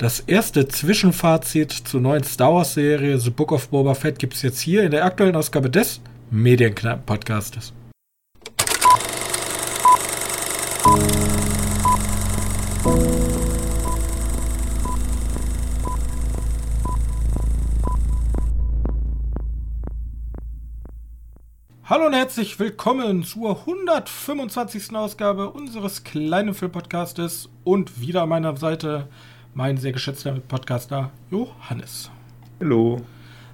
Das erste Zwischenfazit zur neuen Star Wars Serie The Book of Boba Fett gibt es jetzt hier in der aktuellen Ausgabe des Medienknappen Podcastes. Hallo und herzlich willkommen zur 125. Ausgabe unseres kleinen Filmpodcastes und wieder an meiner Seite mein sehr geschätzter Podcaster Johannes. Hallo.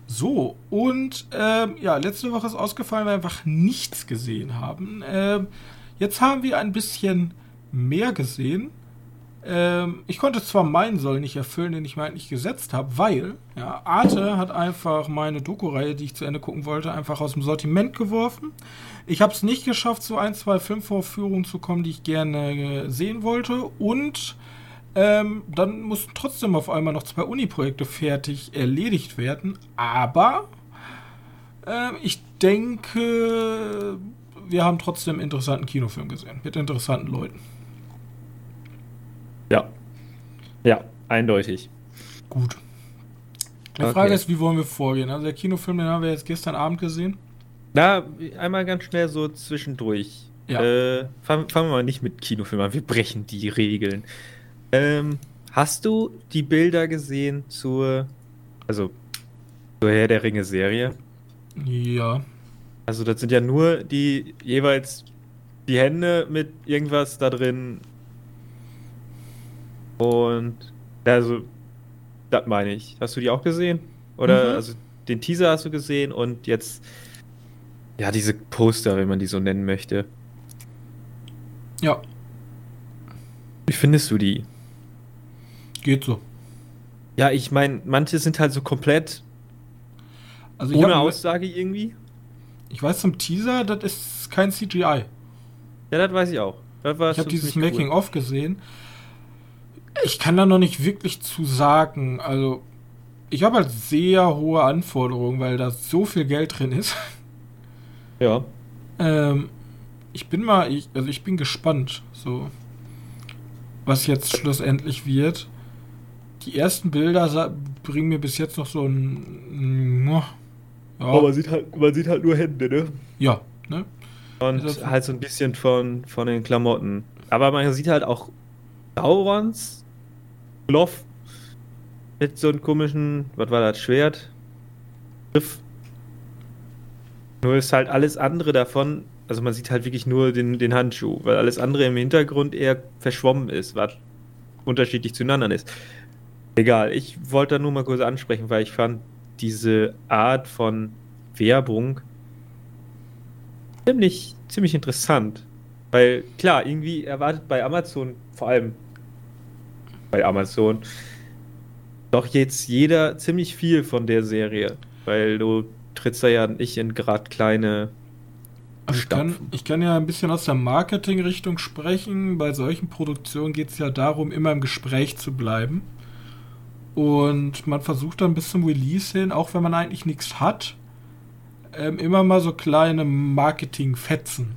So, und ähm, ja, letzte Woche ist ausgefallen, weil wir einfach nichts gesehen haben. Ähm, jetzt haben wir ein bisschen mehr gesehen. Ähm, ich konnte zwar meinen Soll nicht erfüllen, den ich mir eigentlich gesetzt habe, weil ja, Arte hat einfach meine Doku-Reihe, die ich zu Ende gucken wollte, einfach aus dem Sortiment geworfen. Ich habe es nicht geschafft, zu ein, zwei Filmvorführungen zu kommen, die ich gerne äh, sehen wollte. Und ähm, dann mussten trotzdem auf einmal noch zwei Uni-Projekte fertig erledigt werden. Aber äh, ich denke, wir haben trotzdem einen interessanten Kinofilm gesehen. Mit interessanten Leuten. Ja. Ja, eindeutig. Gut. Die okay. Frage ist, wie wollen wir vorgehen? Also der Kinofilm, den haben wir jetzt gestern Abend gesehen. Na, einmal ganz schnell so zwischendurch. Ja. Äh, fangen, fangen wir mal nicht mit Kinofilm an. Wir brechen die Regeln. Ähm, hast du die Bilder gesehen zur, also zur Herr der Ringe Serie? Ja. Also das sind ja nur die jeweils die Hände mit irgendwas da drin und also, das meine ich. Hast du die auch gesehen? Oder mhm. also den Teaser hast du gesehen und jetzt ja diese Poster, wenn man die so nennen möchte. Ja. Wie findest du die? Geht so. Ja, ich meine, manche sind halt so komplett also ohne hab, Aussage irgendwie. Ich weiß zum Teaser, das ist kein CGI. Ja, das weiß ich auch. ich habe dieses Making-of gesehen ich kann da noch nicht wirklich zu sagen. Also, ich habe halt sehr hohe Anforderungen, weil da so viel Geld drin ist. Ja. Ähm, ich bin mal, ich, also ich bin gespannt, so was jetzt schlussendlich wird. Die ersten Bilder bringen mir bis jetzt noch so ein. Ja. Aber man sieht halt, man sieht halt nur Hände, ne? Ja, ne? Und halt, halt so ein bisschen von, von den Klamotten. Aber man sieht halt auch Saurons Loff mit so einem komischen, was war das, Schwert? Griff. Nur ist halt alles andere davon, also man sieht halt wirklich nur den, den Handschuh, weil alles andere im Hintergrund eher verschwommen ist, was unterschiedlich zueinander ist. Egal, ich wollte da nur mal kurz ansprechen, weil ich fand diese Art von Werbung ziemlich, ziemlich interessant. Weil klar, irgendwie erwartet bei Amazon vor allem bei Amazon. Doch jetzt jeder ziemlich viel von der Serie, weil du trittst da ja nicht in gerade kleine. Also ich, kann, ich kann ja ein bisschen aus der Marketing-Richtung sprechen. Bei solchen Produktionen geht es ja darum, immer im Gespräch zu bleiben. Und man versucht dann bis zum Release hin, auch wenn man eigentlich nichts hat, ähm, immer mal so kleine Marketing-Fetzen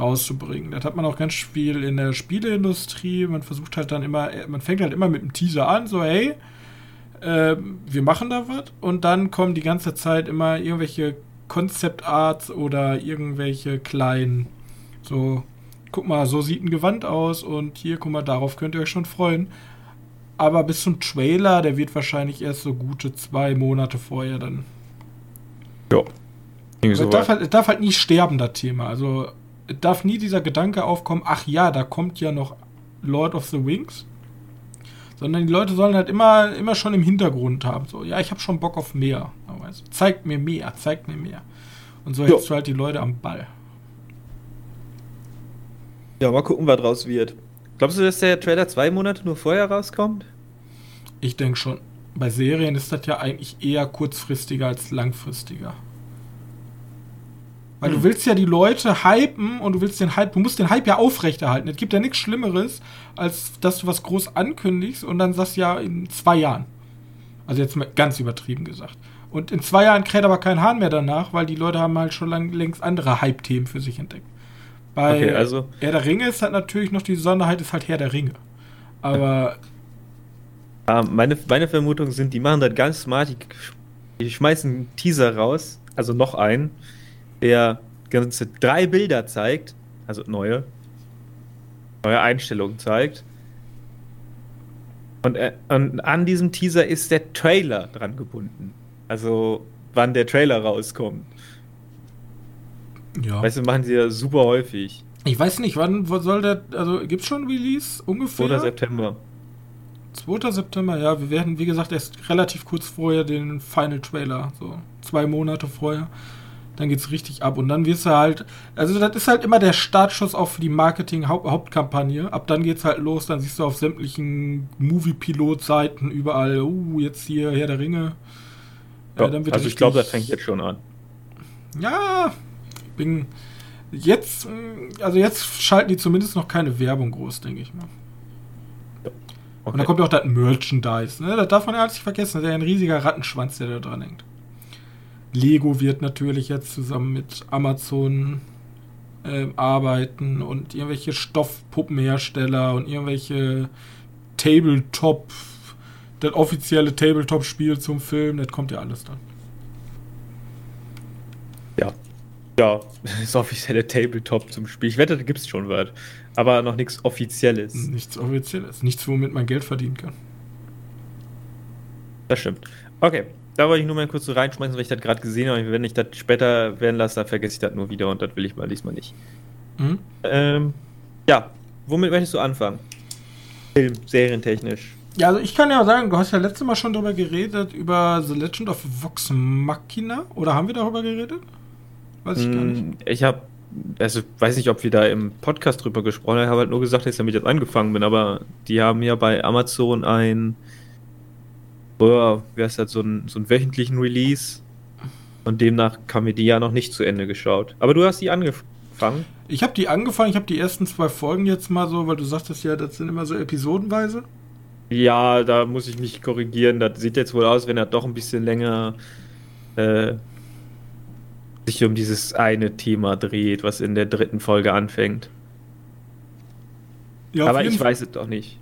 rauszubringen. Das hat man auch ganz viel in der Spieleindustrie. Man versucht halt dann immer, man fängt halt immer mit einem Teaser an, so hey, äh, wir machen da was. Und dann kommen die ganze Zeit immer irgendwelche Concept Arts oder irgendwelche kleinen, so, guck mal, so sieht ein Gewand aus und hier, guck mal, darauf könnt ihr euch schon freuen. Aber bis zum Trailer, der wird wahrscheinlich erst so gute zwei Monate vorher dann. Ja. Es darf, halt, darf halt nie sterben, das Thema. Also darf nie dieser Gedanke aufkommen, ach ja, da kommt ja noch Lord of the Wings. Sondern die Leute sollen halt immer, immer schon im Hintergrund haben. So, ja, ich habe schon Bock auf mehr. Also, zeigt mir mehr, zeigt mir mehr. Und so hältst du halt die Leute am Ball. Ja, mal gucken, was draus wird. Glaubst du, dass der Trailer zwei Monate nur vorher rauskommt? Ich denke schon. Bei Serien ist das ja eigentlich eher kurzfristiger als langfristiger. Weil du willst ja die Leute hypen und du willst den Hype, du musst den Hype ja aufrechterhalten. Es gibt ja nichts Schlimmeres, als dass du was groß ankündigst und dann sagst ja in zwei Jahren. Also jetzt mal ganz übertrieben gesagt. Und in zwei Jahren kräht aber kein Hahn mehr danach, weil die Leute haben halt schon lang, längst andere Hype-Themen für sich entdeckt. Bei okay, also Herr der Ringe ist halt natürlich noch die Besonderheit, ist halt Herr der Ringe. Aber meine, meine Vermutungen sind, die machen das ganz smart. Die, schmeißen einen Teaser raus, also noch einen, der ganze drei Bilder zeigt, also neue, neue Einstellungen zeigt. Und, äh, und an diesem Teaser ist der Trailer dran gebunden. Also wann der Trailer rauskommt. Ja. Weißt du, machen sie ja super häufig. Ich weiß nicht, wann soll der, also gibt es schon Release ungefähr? 2. September. 2. September, ja, wir werden, wie gesagt, erst relativ kurz vorher den Final Trailer, so zwei Monate vorher. Dann geht es richtig ab und dann wirst du halt, also das ist halt immer der Startschuss auch für die Marketing-Hauptkampagne. Ab dann geht's halt los, dann siehst du auf sämtlichen Movie-Pilot-Seiten überall, uh, jetzt hier Herr der Ringe. Ja, äh, also ich glaube, das fängt jetzt schon an. Ja, bin jetzt, also jetzt schalten die zumindest noch keine Werbung groß, denke ich mal. Okay. Und dann kommt auch das Merchandise. Ne? Das darf man ja alles nicht vergessen. Das ist ja ein riesiger Rattenschwanz, der da dran hängt. Lego wird natürlich jetzt zusammen mit Amazon äh, arbeiten und irgendwelche Stoffpuppenhersteller und irgendwelche Tabletop, das offizielle Tabletop-Spiel zum Film, das kommt ja alles dann. Ja. Ja, das offizielle Tabletop zum Spiel. Ich wette, da gibt es schon was. Aber noch nichts Offizielles. Nichts Offizielles. Nichts, womit man Geld verdienen kann. Das stimmt. Okay, da wollte ich nur mal kurz so reinschmeißen, weil ich das gerade gesehen habe. Wenn ich das später werden lasse, dann vergesse ich das nur wieder und das will ich mal diesmal nicht. Mhm. Ähm, ja, womit möchtest du anfangen? Film, serientechnisch. Ja, also ich kann ja sagen, du hast ja letztes Mal schon darüber geredet, über The Legend of Vox Machina. Oder haben wir darüber geredet? Weiß ich gar nicht. Hm, ich habe, also weiß nicht, ob wir da im Podcast drüber gesprochen haben. Ich habe halt nur gesagt, dass ich damit jetzt angefangen bin, aber die haben ja bei Amazon ein boah, wie heißt das, so, ein, so einen wöchentlichen Release. Und demnach kam mir die ja noch nicht zu Ende geschaut. Aber du hast die angefangen. Ich habe die angefangen, ich habe die ersten zwei Folgen jetzt mal so, weil du sagtest ja, das sind immer so episodenweise. Ja, da muss ich mich korrigieren. Das sieht jetzt wohl aus, wenn er doch ein bisschen länger äh, sich um dieses eine Thema dreht, was in der dritten Folge anfängt. Ja, Aber ich weiß es doch nicht.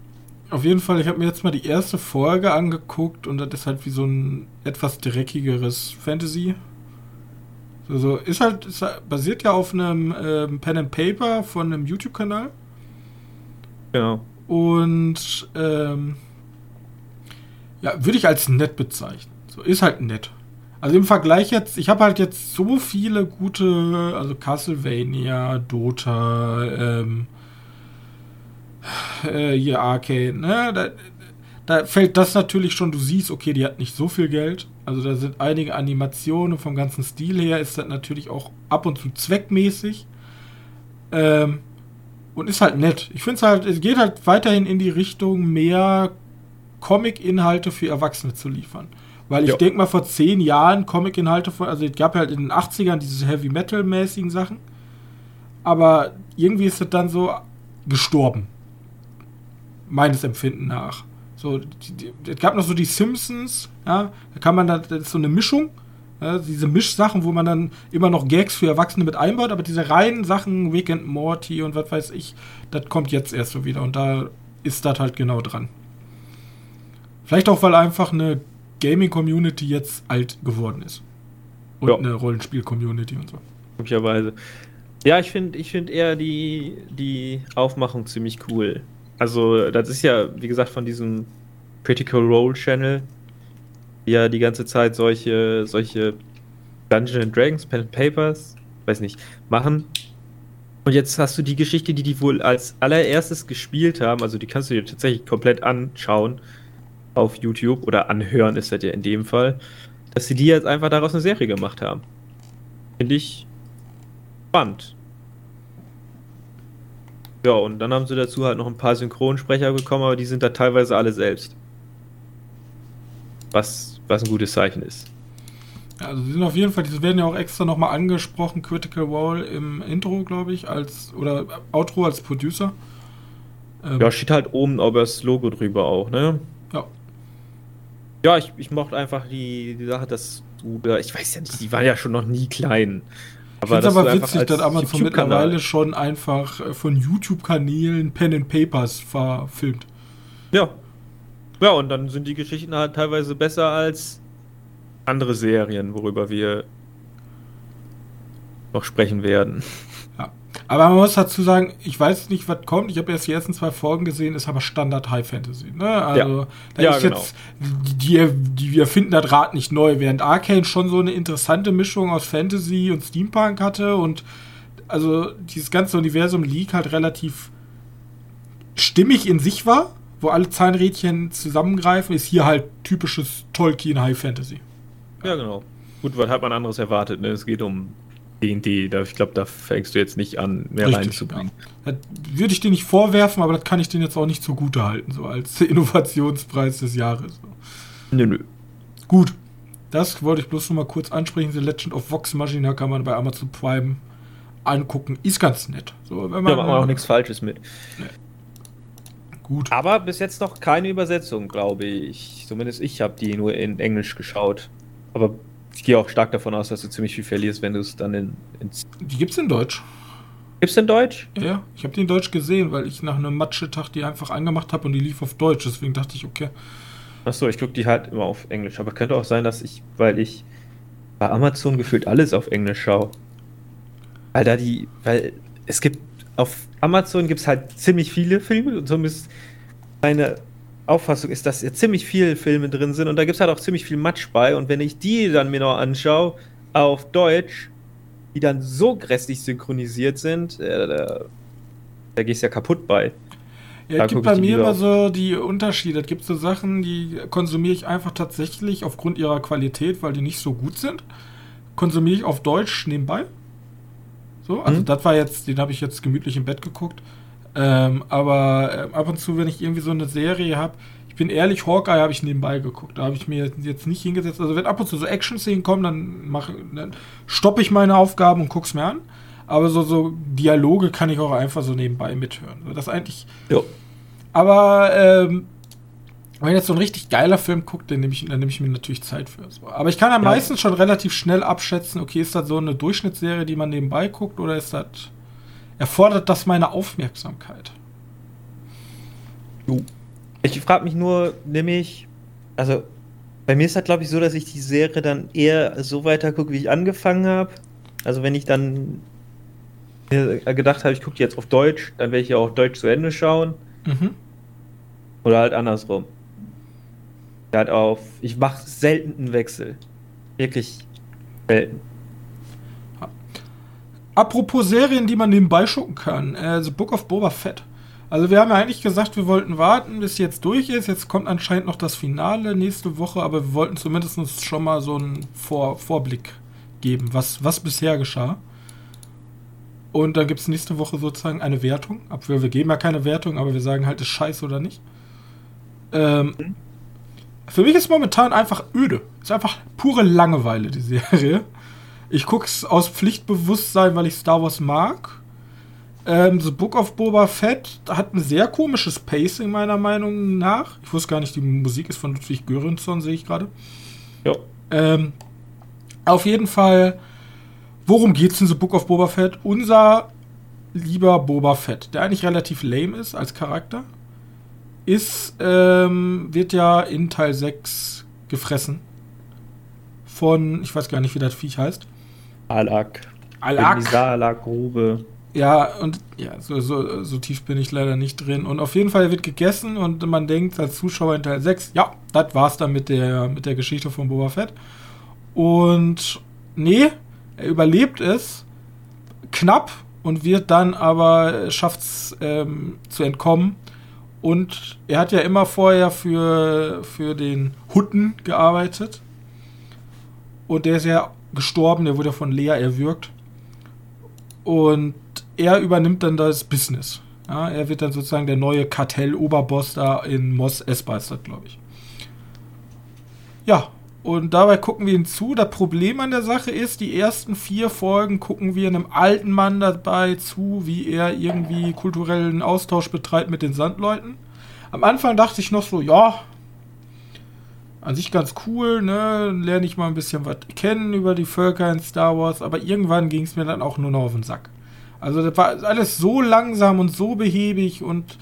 Auf jeden Fall, ich habe mir jetzt mal die erste Folge angeguckt und das ist halt wie so ein etwas dreckigeres Fantasy. Also ist halt, ist halt basiert ja auf einem ähm, Pen and Paper von einem YouTube-Kanal. Genau. Und ähm, ja, würde ich als nett bezeichnen. So ist halt nett. Also im Vergleich jetzt, ich habe halt jetzt so viele gute, also Castlevania, Dota, ähm, äh, hier Arcade, ne? Da, da fällt das natürlich schon, du siehst, okay, die hat nicht so viel Geld. Also da sind einige Animationen vom ganzen Stil her, ist das natürlich auch ab und zu zweckmäßig. Ähm, und ist halt nett. Ich finde es halt, es geht halt weiterhin in die Richtung, mehr Comic-Inhalte für Erwachsene zu liefern. Weil ich denke mal, vor zehn Jahren Comic-Inhalte von, also es gab halt in den 80ern diese Heavy Metal-mäßigen Sachen. Aber irgendwie ist es dann so gestorben meines Empfinden nach. So, es gab noch so die Simpsons, ja, da kann man da, das ist so eine Mischung, ja, diese Mischsachen, wo man dann immer noch Gags für Erwachsene mit einbaut, aber diese reinen Sachen, Weekend Morty und was weiß ich, das kommt jetzt erst so wieder und da ist das halt genau dran. Vielleicht auch, weil einfach eine Gaming-Community jetzt alt geworden ist. Und ja. eine Rollenspiel-Community und so. Möglicherweise. Ja, ich finde ich find eher die, die Aufmachung ziemlich cool. Also, das ist ja, wie gesagt, von diesem Critical Role Channel, die ja die ganze Zeit solche, solche Dungeons Dragons, Pen and Papers, weiß nicht, machen. Und jetzt hast du die Geschichte, die die wohl als allererstes gespielt haben, also die kannst du dir tatsächlich komplett anschauen auf YouTube oder anhören ist das ja in dem Fall, dass sie die jetzt einfach daraus eine Serie gemacht haben. Finde ich spannend. Ja, und dann haben sie dazu halt noch ein paar Synchronsprecher bekommen, aber die sind da teilweise alle selbst. Was, was ein gutes Zeichen ist. Also sie sind auf jeden Fall, die werden ja auch extra nochmal angesprochen, Critical Wall im Intro, glaube ich, als oder Outro als Producer. Ähm, ja, steht halt oben aber das Logo drüber auch, ne? Ja. Ich, ich mochte einfach die, die Sache, dass du da, ich weiß ja nicht, die waren ja schon noch nie klein. Ich finde aber witzig, dass Amazon mittlerweile schon einfach äh, von YouTube-Kanälen Pen and Papers verfilmt. Ja. Ja, und dann sind die Geschichten halt teilweise besser als andere Serien, worüber wir noch sprechen werden. Aber man muss dazu sagen, ich weiß nicht, was kommt. Ich habe erst die ersten zwei Folgen gesehen, ist aber Standard High Fantasy. Ne? Also, ja. da ja, ist genau. jetzt, die, die, wir finden das Rad nicht neu, während Arcane schon so eine interessante Mischung aus Fantasy und Steampunk hatte und also dieses ganze Universum League halt relativ stimmig in sich war, wo alle Zahnrädchen zusammengreifen, ist hier halt typisches Tolkien High Fantasy. Ja, genau. Gut, was hat man anderes erwartet? Ne? Es geht um D&D. Ich glaube, da fängst du jetzt nicht an, mehr Richtig, reinzubringen. Ja. Würde ich dir nicht vorwerfen, aber das kann ich dir jetzt auch nicht zugute halten, so als Innovationspreis des Jahres. Nö, nö. Gut. Das wollte ich bloß noch mal kurz ansprechen. The Legend of Vox Machina kann man bei Amazon Prime angucken. Ist ganz nett. So, wenn man, ja, macht man auch nichts Falsches mit. Nee. Gut. Aber bis jetzt noch keine Übersetzung, glaube ich. Zumindest ich habe die nur in Englisch geschaut. Aber ich gehe auch stark davon aus, dass du ziemlich viel verlierst, wenn du es dann in, ins. Die gibt's in Deutsch. Gibt's in Deutsch? Ja, ich habe die in Deutsch gesehen, weil ich nach einem Matschetag die einfach angemacht habe und die lief auf Deutsch. Deswegen dachte ich, okay. Achso, ich gucke die halt immer auf Englisch. Aber könnte auch sein, dass ich, weil ich bei Amazon gefühlt alles auf Englisch schaue. Weil da die, weil es gibt, auf Amazon gibt es halt ziemlich viele Filme und zumindest meine Auffassung ist, dass ja ziemlich viele Filme drin sind und da gibt es halt auch ziemlich viel Matsch bei. Und wenn ich die dann mir noch anschaue, auf Deutsch, die dann so grässlich synchronisiert sind, äh, da, da gehst du ja kaputt bei. Ja, es gibt bei mir immer so die Unterschiede. Es gibt so Sachen, die konsumiere ich einfach tatsächlich aufgrund ihrer Qualität, weil die nicht so gut sind. Konsumiere ich auf Deutsch nebenbei. So, also mhm. das war jetzt, den habe ich jetzt gemütlich im Bett geguckt. Ähm, aber äh, ab und zu, wenn ich irgendwie so eine Serie habe, ich bin ehrlich, Hawkeye habe ich nebenbei geguckt. Da habe ich mir jetzt nicht hingesetzt. Also wenn ab und zu so Action-Szenen kommen, dann, mach, dann stoppe ich meine Aufgaben und gucke es mir an. Aber so, so Dialoge kann ich auch einfach so nebenbei mithören. Das eigentlich. Jo. Aber ähm, wenn jetzt so ein richtig geiler Film guckt, dann nehme ich, dann nehm ich mir natürlich Zeit für. Aber ich kann ja, ja meistens schon relativ schnell abschätzen, okay, ist das so eine Durchschnittsserie, die man nebenbei guckt, oder ist das erfordert das meine Aufmerksamkeit. Ich frage mich nur, nämlich, also bei mir ist das glaube ich so, dass ich die Serie dann eher so weiter gucke, wie ich angefangen habe. Also wenn ich dann gedacht habe, ich gucke jetzt auf Deutsch, dann werde ich ja auch Deutsch zu Ende schauen. Mhm. Oder halt andersrum. Halt auf, ich mache selten einen Wechsel. Wirklich selten. Apropos Serien, die man nebenbei schucken kann. Äh, The Book of Boba Fett. Also wir haben ja eigentlich gesagt, wir wollten warten, bis jetzt durch ist. Jetzt kommt anscheinend noch das Finale nächste Woche, aber wir wollten zumindest schon mal so einen Vor Vorblick geben, was, was bisher geschah. Und dann gibt es nächste Woche sozusagen eine Wertung. Obwohl wir geben ja keine Wertung, aber wir sagen halt, ist scheiße oder nicht. Ähm, mhm. Für mich ist momentan einfach öde. Ist einfach pure Langeweile, die Serie. Ich gucke es aus Pflichtbewusstsein, weil ich Star Wars mag. Ähm, The Book of Boba Fett hat ein sehr komisches Pacing, meiner Meinung nach. Ich wusste gar nicht, die Musik ist von Ludwig Göransson, sehe ich gerade. Ja. Ähm, auf jeden Fall, worum geht es in The Book of Boba Fett? Unser lieber Boba Fett, der eigentlich relativ lame ist als Charakter, ist, ähm, wird ja in Teil 6 gefressen. Von, ich weiß gar nicht, wie das Viech heißt. Alak. Alak. Alak-Grube. Ja, und ja, so, so, so tief bin ich leider nicht drin. Und auf jeden Fall wird gegessen und man denkt als Zuschauer in Teil 6, ja, das war's dann mit der, mit der Geschichte von Boba Fett. Und nee, er überlebt es knapp und wird dann aber schafft's ähm, zu entkommen. Und er hat ja immer vorher für, für den Hutten gearbeitet. Und der ist ja gestorben, der wurde von Lea erwürgt. Und er übernimmt dann das Business. Ja, er wird dann sozusagen der neue Kartell-Oberboss da in Moss Espa glaube ich. Ja, und dabei gucken wir ihn zu. Das Problem an der Sache ist, die ersten vier Folgen gucken wir einem alten Mann dabei zu, wie er irgendwie kulturellen Austausch betreibt mit den Sandleuten. Am Anfang dachte ich noch so, ja, an sich ganz cool, ne? Lerne ich mal ein bisschen was kennen über die Völker in Star Wars, aber irgendwann ging es mir dann auch nur noch auf den Sack. Also das war alles so langsam und so behäbig und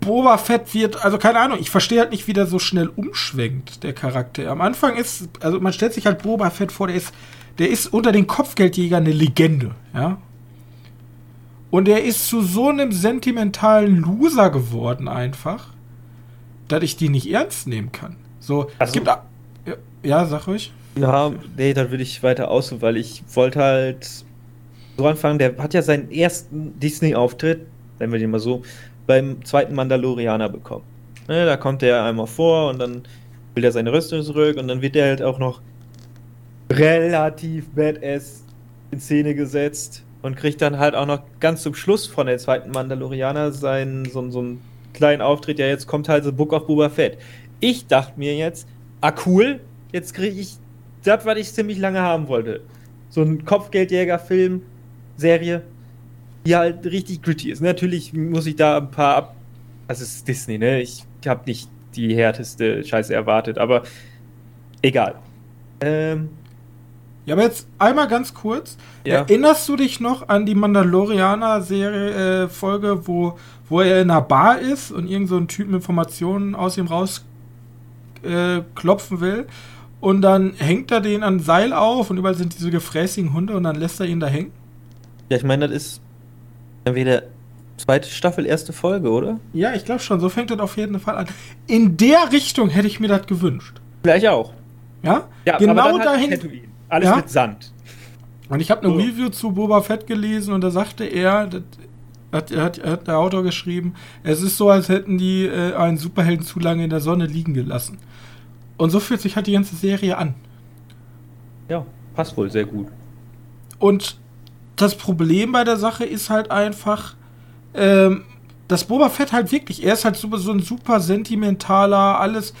Boba Fett wird, also keine Ahnung, ich verstehe halt nicht, wie der so schnell umschwenkt, der Charakter. Am Anfang ist, also man stellt sich halt Boba Fett vor, der ist, der ist unter den Kopfgeldjägern eine Legende, ja. Und er ist zu so einem sentimentalen Loser geworden einfach, dass ich die nicht ernst nehmen kann. So, also, es gibt. Ja, ja, sag ruhig. Ja, nee, dann würde ich weiter aus, weil ich wollte halt so anfangen, der hat ja seinen ersten Disney-Auftritt, nennen wir den mal so, beim zweiten Mandalorianer bekommen. Ne, da kommt er einmal vor und dann will er seine Rüstung zurück und dann wird er halt auch noch relativ badass in Szene gesetzt und kriegt dann halt auch noch ganz zum Schluss von der zweiten Mandalorianer seinen so, so einen kleinen Auftritt. Ja, jetzt kommt halt so Book of Boba Fett. Ich dachte mir jetzt, ah cool, jetzt kriege ich das, was ich ziemlich lange haben wollte. So ein Kopfgeldjäger-Film, Serie, die halt richtig gritty ist. Natürlich muss ich da ein paar ab. Also es ist Disney, ne? Ich habe nicht die härteste Scheiße erwartet, aber egal. Ähm, ja, aber jetzt einmal ganz kurz. Ja. Erinnerst du dich noch an die Mandalorianer-Serie, äh, wo, wo er in einer Bar ist und irgend so ein Typ Informationen aus ihm raus äh, klopfen will? Und dann hängt er den an Seil auf und überall sind diese gefräßigen Hunde und dann lässt er ihn da hängen? Ja, ich meine, das ist entweder zweite Staffel, erste Folge, oder? Ja, ich glaube schon. So fängt das auf jeden Fall an. In der Richtung hätte ich mir das gewünscht. Vielleicht auch. Ja? Ja, genau aber dahin. Tatooine. Alles ja? mit Sand. Und ich habe eine so. Review zu Boba Fett gelesen und da sagte er, das hat, hat, hat der Autor geschrieben, es ist so, als hätten die äh, einen Superhelden zu lange in der Sonne liegen gelassen. Und so fühlt sich halt die ganze Serie an. Ja, passt wohl sehr gut. Und das Problem bei der Sache ist halt einfach, ähm, dass Boba Fett halt wirklich, er ist halt so, so ein super sentimentaler, alles.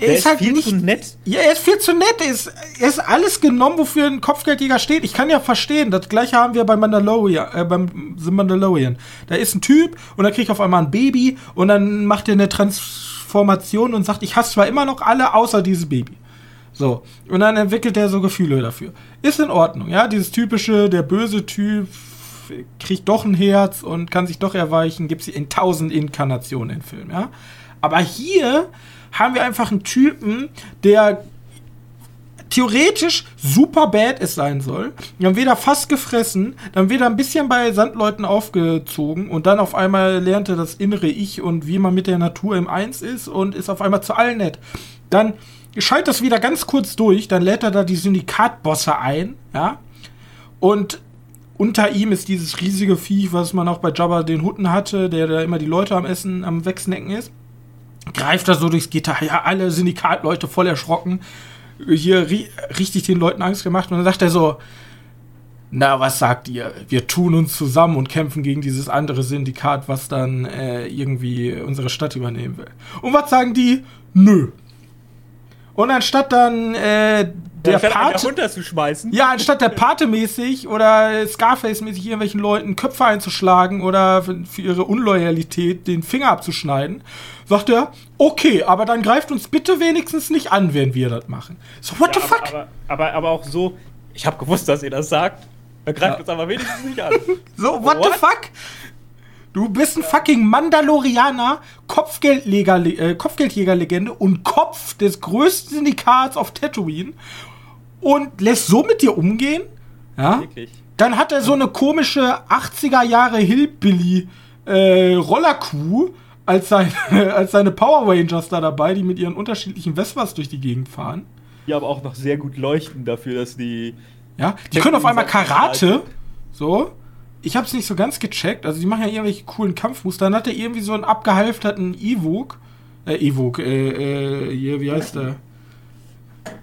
Er ist, ist halt viel nicht, zu nett. Ja, er ist viel zu nett. Er ist, er ist alles genommen, wofür ein Kopfgeldjäger steht. Ich kann ja verstehen. Das gleiche haben wir bei Mandalorian, äh, beim The Mandalorian. Da ist ein Typ und dann kriegt auf einmal ein Baby und dann macht er eine Transformation und sagt, ich hasse zwar immer noch alle, außer dieses Baby. So. Und dann entwickelt er so Gefühle dafür. Ist in Ordnung, ja. Dieses typische, der böse Typ kriegt doch ein Herz und kann sich doch erweichen, gibt es in tausend Inkarnationen im Film, ja. Aber hier haben wir einfach einen Typen, der theoretisch super bad es sein soll. Dann wird er fast gefressen, dann wird er ein bisschen bei Sandleuten aufgezogen und dann auf einmal lernt er das innere Ich und wie man mit der Natur im Eins ist und ist auf einmal zu allen nett. Dann schaltet das wieder ganz kurz durch, dann lädt er da die Syndikatbosse ein, ja. Und unter ihm ist dieses riesige Viech, was man auch bei Jabba den Hutten hatte, der da immer die Leute am Essen, am Wegsnacken ist. Greift da so durchs Gitter, ja, alle Syndikatleute voll erschrocken. Hier ri richtig den Leuten Angst gemacht. Und dann sagt er so, na, was sagt ihr? Wir tun uns zusammen und kämpfen gegen dieses andere Syndikat, was dann äh, irgendwie unsere Stadt übernehmen will. Und was sagen die? Nö, und anstatt dann äh, der Pate runterzuschmeißen. Ja, anstatt der Pate mäßig oder Scarface mäßig irgendwelchen Leuten Köpfe einzuschlagen oder für, für, ihre Unloyalität den Finger abzuschneiden, sagt er, okay, aber dann greift uns bitte wenigstens nicht an, wenn wir das machen. So what ja, the fuck? Aber, aber, aber, auch so, ich habe gewusst, dass ihr das sagt. Er greift ja. uns aber wenigstens nicht an. so what, what the fuck? Du bist ein fucking Mandalorianer, äh, Kopfgeldjägerlegende und Kopf des größten Syndikats auf Tatooine und lässt so mit dir umgehen? Ja. Wirklich. Dann hat er so eine komische 80er Jahre Hillbilly äh, Rollerkuh als, sein, als seine Power Rangers da dabei, die mit ihren unterschiedlichen Vespas durch die Gegend fahren. Die aber auch noch sehr gut leuchten dafür, dass die. Ja, die können auf einmal Karate. So ich habe es nicht so ganz gecheckt. Also die machen ja irgendwelche coolen Kampfmuster. Dann hat er irgendwie so einen abgehalfterten Ewok. Äh, Ewok, äh, äh, hier, wie heißt der?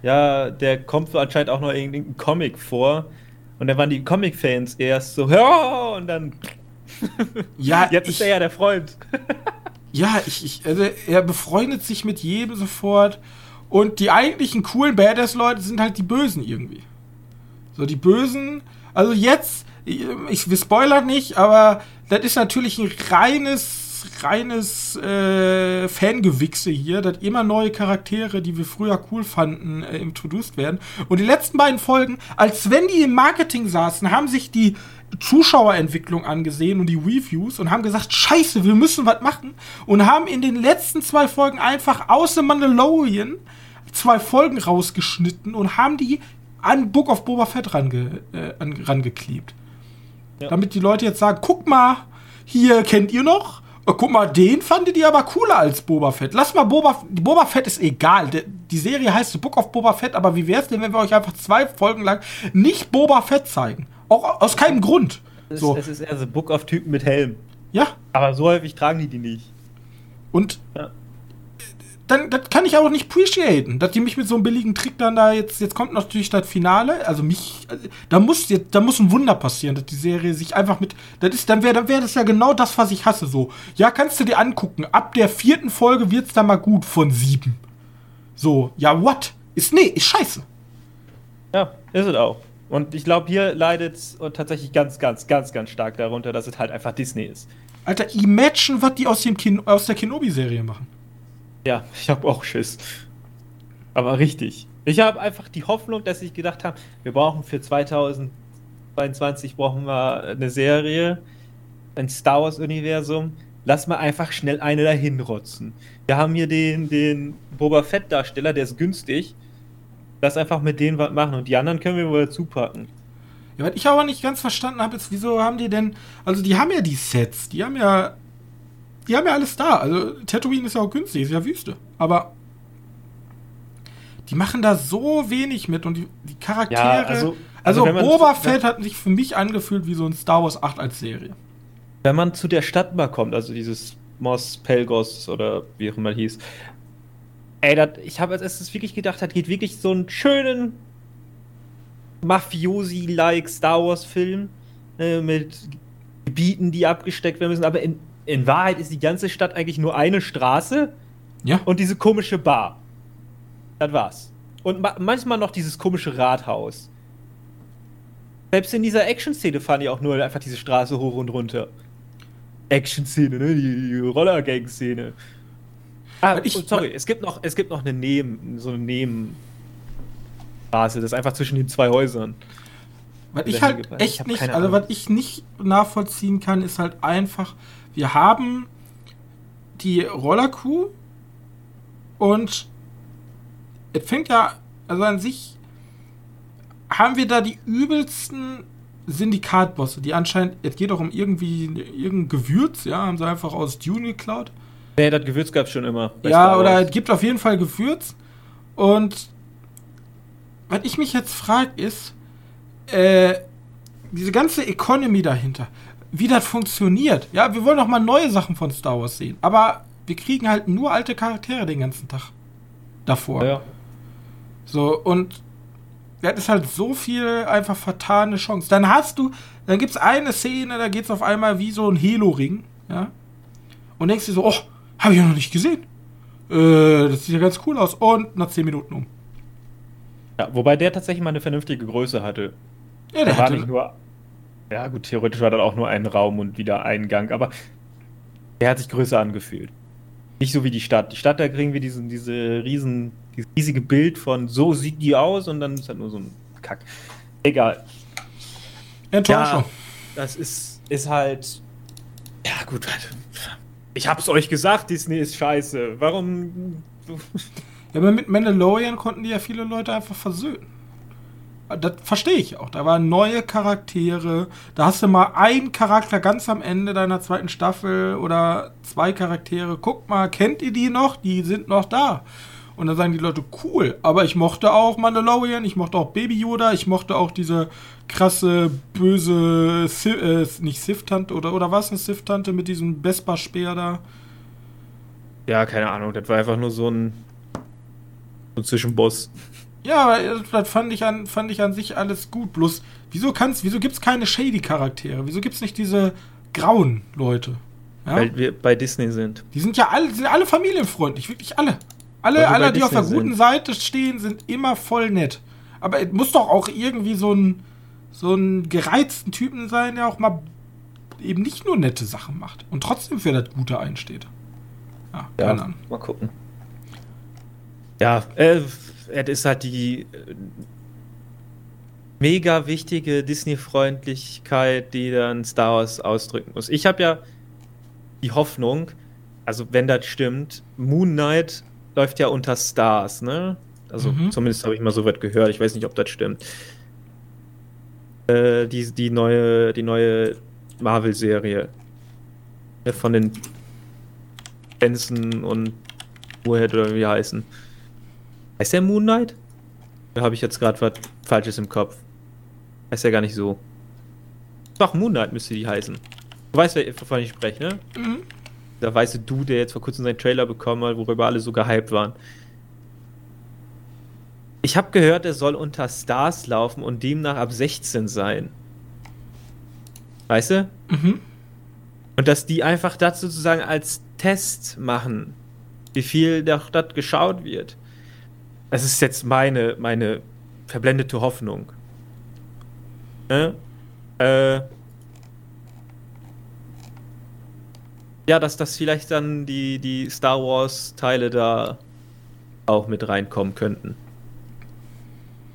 Ja, der kommt anscheinend auch noch in irgendeinem Comic vor. Und dann waren die Comic-Fans erst so, ja, und dann. ja, jetzt ich, ist er ja der Freund. ja, ich, ich, also er befreundet sich mit jedem sofort. Und die eigentlichen coolen Badass-Leute sind halt die Bösen irgendwie. So, die Bösen. Also jetzt ich, wir spoilern nicht, aber das ist natürlich ein reines, reines äh, Fangewichse hier, dass immer neue Charaktere, die wir früher cool fanden, äh, introduced werden. Und die letzten beiden Folgen, als wenn die im Marketing saßen, haben sich die Zuschauerentwicklung angesehen und die Reviews und haben gesagt, scheiße, wir müssen was machen und haben in den letzten zwei Folgen einfach aus The Mandalorian zwei Folgen rausgeschnitten und haben die an Book of Boba Fett range, äh, rangeklebt. Ja. Damit die Leute jetzt sagen, guck mal, hier kennt ihr noch? Oh, guck mal, den fandet ihr aber cooler als Boba Fett. Lass mal Boba, Boba Fett ist egal. Die Serie heißt The Book of Boba Fett, aber wie wär's denn, wenn wir euch einfach zwei Folgen lang nicht Boba Fett zeigen? Auch aus keinem Grund. Es, so. es ist eher so Book of Typen mit Helm. Ja. Aber so häufig tragen die die nicht. Und ja dann das kann ich auch nicht appreciaten, dass die mich mit so einem billigen Trick dann da jetzt, jetzt kommt natürlich das Finale, also mich, da muss jetzt, da muss ein Wunder passieren, dass die Serie sich einfach mit, das ist, dann wäre, dann wäre das ja genau das, was ich hasse, so. Ja, kannst du dir angucken, ab der vierten Folge wird's dann mal gut von sieben. So, ja, what? Ist, nee, ist scheiße. Ja, ist es auch. Und ich glaube, hier leidet es tatsächlich ganz, ganz, ganz, ganz stark darunter, dass es halt einfach Disney ist. Alter, imagine, was die aus, dem Kin aus der Kenobi-Serie machen. Ja, ich habe auch Schiss. Aber richtig. Ich habe einfach die Hoffnung, dass ich gedacht habe, wir brauchen für 2022 brauchen wir eine Serie, ein Star Wars Universum. Lass mal einfach schnell eine dahin rotzen. Wir haben hier den, den Boba Fett Darsteller, der ist günstig. Lass einfach mit denen was machen und die anderen können wir wohl zupacken. Ja, was ich aber nicht ganz verstanden habe, ist, wieso haben die denn, also die haben ja die Sets, die haben ja die haben ja alles da. Also Tatooine ist ja auch günstig, ist ja Wüste. Aber die machen da so wenig mit und die, die Charaktere. Ja, also, also, also Fett hat sich für mich angefühlt wie so ein Star Wars 8 als Serie. Wenn man zu der Stadt mal kommt, also dieses Mos Pelgos oder wie auch immer hieß. Ey, dat, ich habe als erstes wirklich gedacht, das geht wirklich so einen schönen Mafiosi-like Star Wars-Film äh, mit Gebieten, die abgesteckt werden müssen. Aber in, in Wahrheit ist die ganze Stadt eigentlich nur eine Straße ja. und diese komische Bar. Das war's. Und ma manchmal noch dieses komische Rathaus. Selbst in dieser Action-Szene fahren die auch nur einfach diese Straße hoch und runter. Action-Szene, ne? Die, die Roller-Gang-Szene. Ah, ich, sorry, es gibt noch, es gibt noch eine Neben, so eine Nebenstraße, das ist einfach zwischen den zwei Häusern. Was ich halt echt ich nicht, also was ich nicht nachvollziehen kann, ist halt einfach, wir haben die Rollerkuh und es fängt ja, also an sich haben wir da die übelsten Syndikatbosse, die anscheinend, es geht auch um irgendwie irgendein Gewürz, ja, haben sie einfach aus Dune geklaut. Nee, das Gewürz gab es schon immer. Ja, oder es gibt auf jeden Fall Gewürz. Und was ich mich jetzt frage, ist, äh, diese ganze Economy dahinter wie das funktioniert. Ja, wir wollen auch mal neue Sachen von Star Wars sehen. Aber wir kriegen halt nur alte Charaktere den ganzen Tag davor. Ja. So, und das ist halt so viel einfach vertane Chance. Dann hast du, dann gibt es eine Szene, da geht es auf einmal wie so ein Halo-Ring, ja. Und denkst dir so, oh, habe ich ja noch nicht gesehen. Äh, das sieht ja ganz cool aus. Und nach 10 Minuten um. Ja, wobei der tatsächlich mal eine vernünftige Größe hatte. Ja, der, der war nicht nur ja, gut, theoretisch war das auch nur ein Raum und wieder ein Gang, aber der hat sich größer angefühlt. Nicht so wie die Stadt. Die Stadt, da kriegen wir diesen, diese riesen, dieses riesige Bild von so sieht die aus und dann ist halt nur so ein Kack. Egal. Enttäuschung. Ja, das ist, ist halt. Ja, gut. Ich hab's euch gesagt, Disney ist scheiße. Warum. Ja, aber mit Mandalorian konnten die ja viele Leute einfach versöhnen das verstehe ich auch. Da waren neue Charaktere. Da hast du mal einen Charakter ganz am Ende deiner zweiten Staffel oder zwei Charaktere. Guck mal, kennt ihr die noch? Die sind noch da. Und dann sagen die Leute, cool. Aber ich mochte auch Mandalorian, ich mochte auch Baby Yoda, ich mochte auch diese krasse, böse, äh, nicht Sith-Tante oder, oder was, eine Sith-Tante mit diesem Vespa-Speer da. Ja, keine Ahnung. Das war einfach nur so ein, so ein Zwischenboss. Ja, das fand ich an, fand ich an sich alles gut. Bloß, wieso kannst, wieso gibt's keine shady Charaktere? Wieso gibt's nicht diese grauen Leute? Ja? Weil wir bei Disney sind. Die sind ja alle, sind alle familienfreundlich, wirklich alle. Alle, alle, die auf der guten sind. Seite stehen, sind immer voll nett. Aber es muss doch auch irgendwie so ein, so ein gereizten Typen sein, der auch mal eben nicht nur nette Sachen macht und trotzdem für das Gute einsteht. Ja, ja keine Ahnung. Mal gucken. Ja, äh, es ist halt die. mega wichtige Disney-Freundlichkeit, die dann Star Wars ausdrücken muss. Ich habe ja die Hoffnung, also wenn das stimmt, Moon Knight läuft ja unter Stars, ne? Also mhm. zumindest habe ich mal so weit gehört. Ich weiß nicht, ob das stimmt. Äh, die, die neue, die neue Marvel-Serie ne, von den Benson und Moorhead oder wie heißen. Heißt der Moon Knight? Da habe ich jetzt gerade was Falsches im Kopf. Heißt ja gar nicht so. Doch, Moon Knight müsste die heißen. Du weißt, wovon ich spreche, ne? Mhm. Der weiße Du, der jetzt vor kurzem seinen Trailer bekommen hat, worüber alle so gehypt waren. Ich habe gehört, er soll unter Stars laufen und demnach ab 16 sein. Weißt du? Mhm. Und dass die einfach das sozusagen als Test machen, wie viel doch das geschaut wird. Das ist jetzt meine, meine verblendete Hoffnung. Ne? Äh, ja, dass das vielleicht dann die, die Star Wars-Teile da auch mit reinkommen könnten.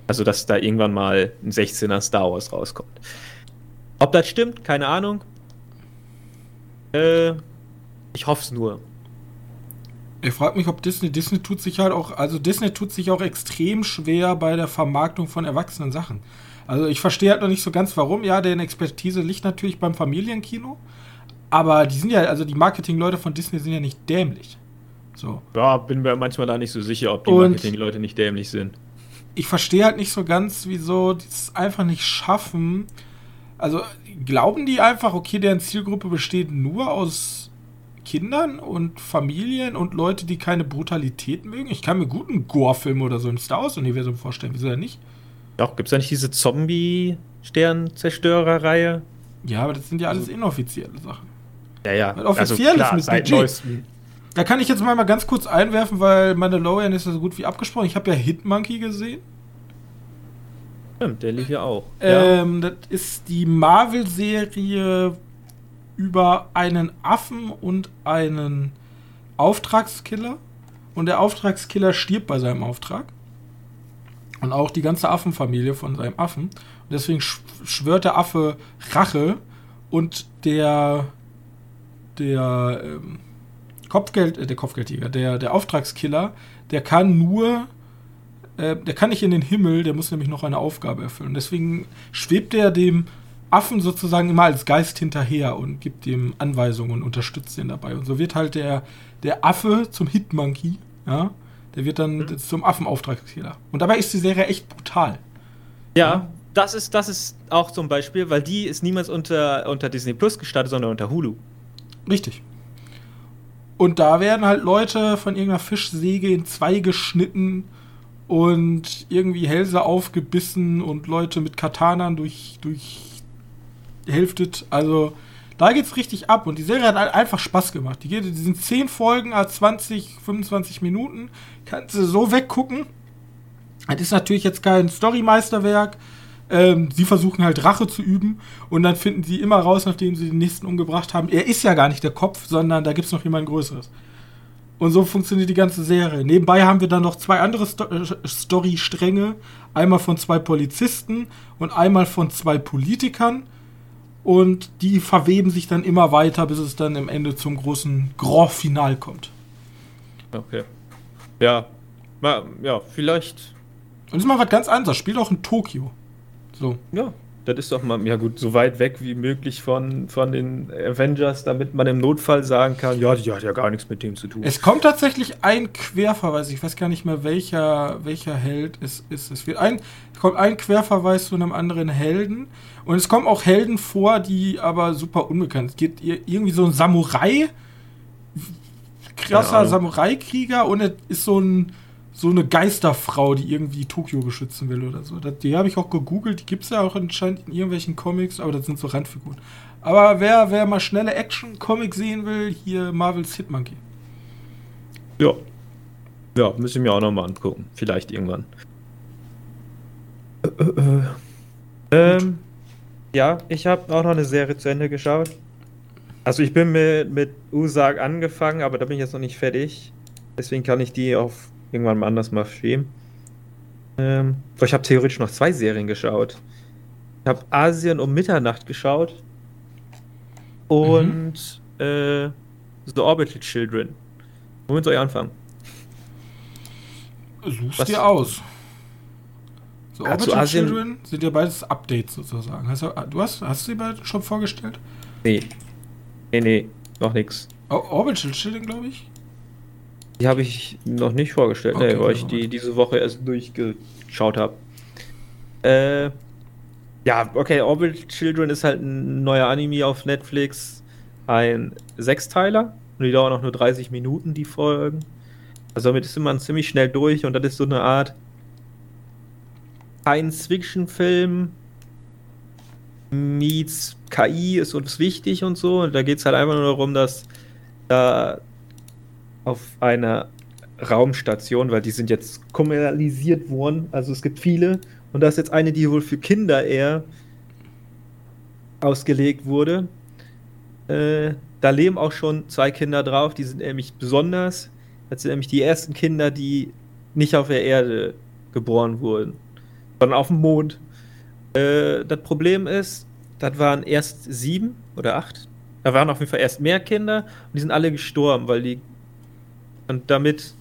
Also, dass da irgendwann mal ein 16er Star Wars rauskommt. Ob das stimmt, keine Ahnung. Äh, ich hoffe es nur. Ich frage mich, ob Disney, Disney tut sich halt auch, also Disney tut sich auch extrem schwer bei der Vermarktung von erwachsenen Sachen. Also ich verstehe halt noch nicht so ganz warum. Ja, deren Expertise liegt natürlich beim Familienkino. Aber die sind ja, also die Marketingleute von Disney sind ja nicht dämlich. So. Ja, bin mir manchmal da nicht so sicher, ob die Marketingleute nicht dämlich sind. Ich verstehe halt nicht so ganz, wieso die es einfach nicht schaffen. Also glauben die einfach, okay, deren Zielgruppe besteht nur aus Kindern und Familien und Leute, die keine Brutalität mögen. Ich kann mir gut einen Gore-Film oder so im Star Wars-Universum vorstellen. Wieso denn nicht? Doch, gibt es da nicht diese Zombie-Sternzerstörer-Reihe? Ja, aber das sind ja alles also, inoffizielle Sachen. Ja, ja. Weil offiziell also, ist mit Budget. Da kann ich jetzt mal, mal ganz kurz einwerfen, weil Mandalorian ist ja so gut wie abgesprochen. Ich habe ja Hitmonkey gesehen. Stimmt, der lief ja auch. Ähm. Das ist die Marvel-Serie über einen Affen und einen Auftragskiller. Und der Auftragskiller stirbt bei seinem Auftrag. Und auch die ganze Affenfamilie von seinem Affen. Und deswegen schwört der Affe Rache. Und der, der ähm, Kopfgeld, äh, der Kopfgeldjäger, der, der Auftragskiller, der kann nur, äh, der kann nicht in den Himmel, der muss nämlich noch eine Aufgabe erfüllen. Deswegen schwebt er dem Affen sozusagen immer als Geist hinterher und gibt ihm Anweisungen und unterstützt ihn dabei. Und so wird halt der, der Affe zum Hitmonkey, ja. Der wird dann mhm. zum Affenauftragskiller. Und dabei ist die Serie echt brutal. Ja, ja, das ist, das ist auch zum Beispiel, weil die ist niemals unter, unter Disney Plus gestartet, sondern unter Hulu. Richtig. Und da werden halt Leute von irgendeiner Fischsäge in zwei geschnitten und irgendwie Hälse aufgebissen und Leute mit Katanan durch, durch. Also da geht's richtig ab und die Serie hat halt einfach Spaß gemacht. Die, geht, die sind 10 Folgen, 20, 25 Minuten. Kannst du so weggucken. Das ist natürlich jetzt kein Storymeisterwerk. Ähm, sie versuchen halt Rache zu üben und dann finden sie immer raus, nachdem sie den nächsten umgebracht haben. Er ist ja gar nicht der Kopf, sondern da gibt es noch jemand Größeres. Und so funktioniert die ganze Serie. Nebenbei haben wir dann noch zwei andere Sto äh, Story-Stränge. Einmal von zwei Polizisten und einmal von zwei Politikern und die verweben sich dann immer weiter, bis es dann am Ende zum großen Grand Final kommt. Okay. Ja. Ja, vielleicht. Und das ist mal was ganz anderes. Spielt auch in Tokio. So. Ja, das ist doch mal, ja gut, so weit weg wie möglich von, von den Avengers, damit man im Notfall sagen kann, ja, die hat ja gar nichts mit dem zu tun. Es kommt tatsächlich ein Querverweis, ich weiß gar nicht mehr, welcher, welcher Held es ist. Es wird ein, kommt ein Querverweis zu einem anderen Helden. Und es kommen auch Helden vor, die aber super unbekannt sind. Es geht irgendwie so ein Samurai, krasser Samurai-Krieger und es ist so ein so eine Geisterfrau, die irgendwie Tokio beschützen will oder so. Das, die habe ich auch gegoogelt, die gibt es ja auch anscheinend in irgendwelchen Comics, aber das sind so Randfiguren. Aber wer, wer mal schnelle Action-Comics sehen will, hier Marvels Hitmonkey. Ja. Ja, müssen wir mir auch nochmal angucken. Vielleicht irgendwann. Äh, äh, äh. Ähm, ja, ich habe auch noch eine Serie zu Ende geschaut. Also ich bin mit, mit Usag angefangen, aber da bin ich jetzt noch nicht fertig. Deswegen kann ich die auf irgendwann mal anders mal schieben. Ähm, ich habe theoretisch noch zwei Serien geschaut. Ich habe Asien um Mitternacht geschaut. Und mhm. äh, The Orbital Children. Womit soll ich anfangen? Suchst Was? dir aus. So ja, Orbital Children sind ja beides Updates sozusagen. Hast du, du hast, hast du die schon vorgestellt? Nee. Nee, nee, noch nix. Orbital Children, glaube ich? Die habe ich noch nicht vorgestellt, okay, nee, weil ich die diese Woche erst durchgeschaut habe. Äh, ja, okay, Orbital Children ist halt ein neuer Anime auf Netflix. Ein Sechsteiler. Und die dauern auch nur 30 Minuten, die Folgen. Also damit ist man ziemlich schnell durch und das ist so eine Art Science-Fiction-Film meets KI ist uns wichtig und so. Und da geht es halt einfach nur darum, dass da auf einer Raumstation, weil die sind jetzt kommerzialisiert worden, also es gibt viele. Und da ist jetzt eine, die wohl für Kinder eher ausgelegt wurde. Äh, da leben auch schon zwei Kinder drauf, die sind nämlich besonders. Das sind nämlich die ersten Kinder, die nicht auf der Erde geboren wurden, sondern auf dem Mond. Äh, das Problem ist, das waren erst sieben oder acht. Da waren auf jeden Fall erst mehr Kinder und die sind alle gestorben, weil die und damit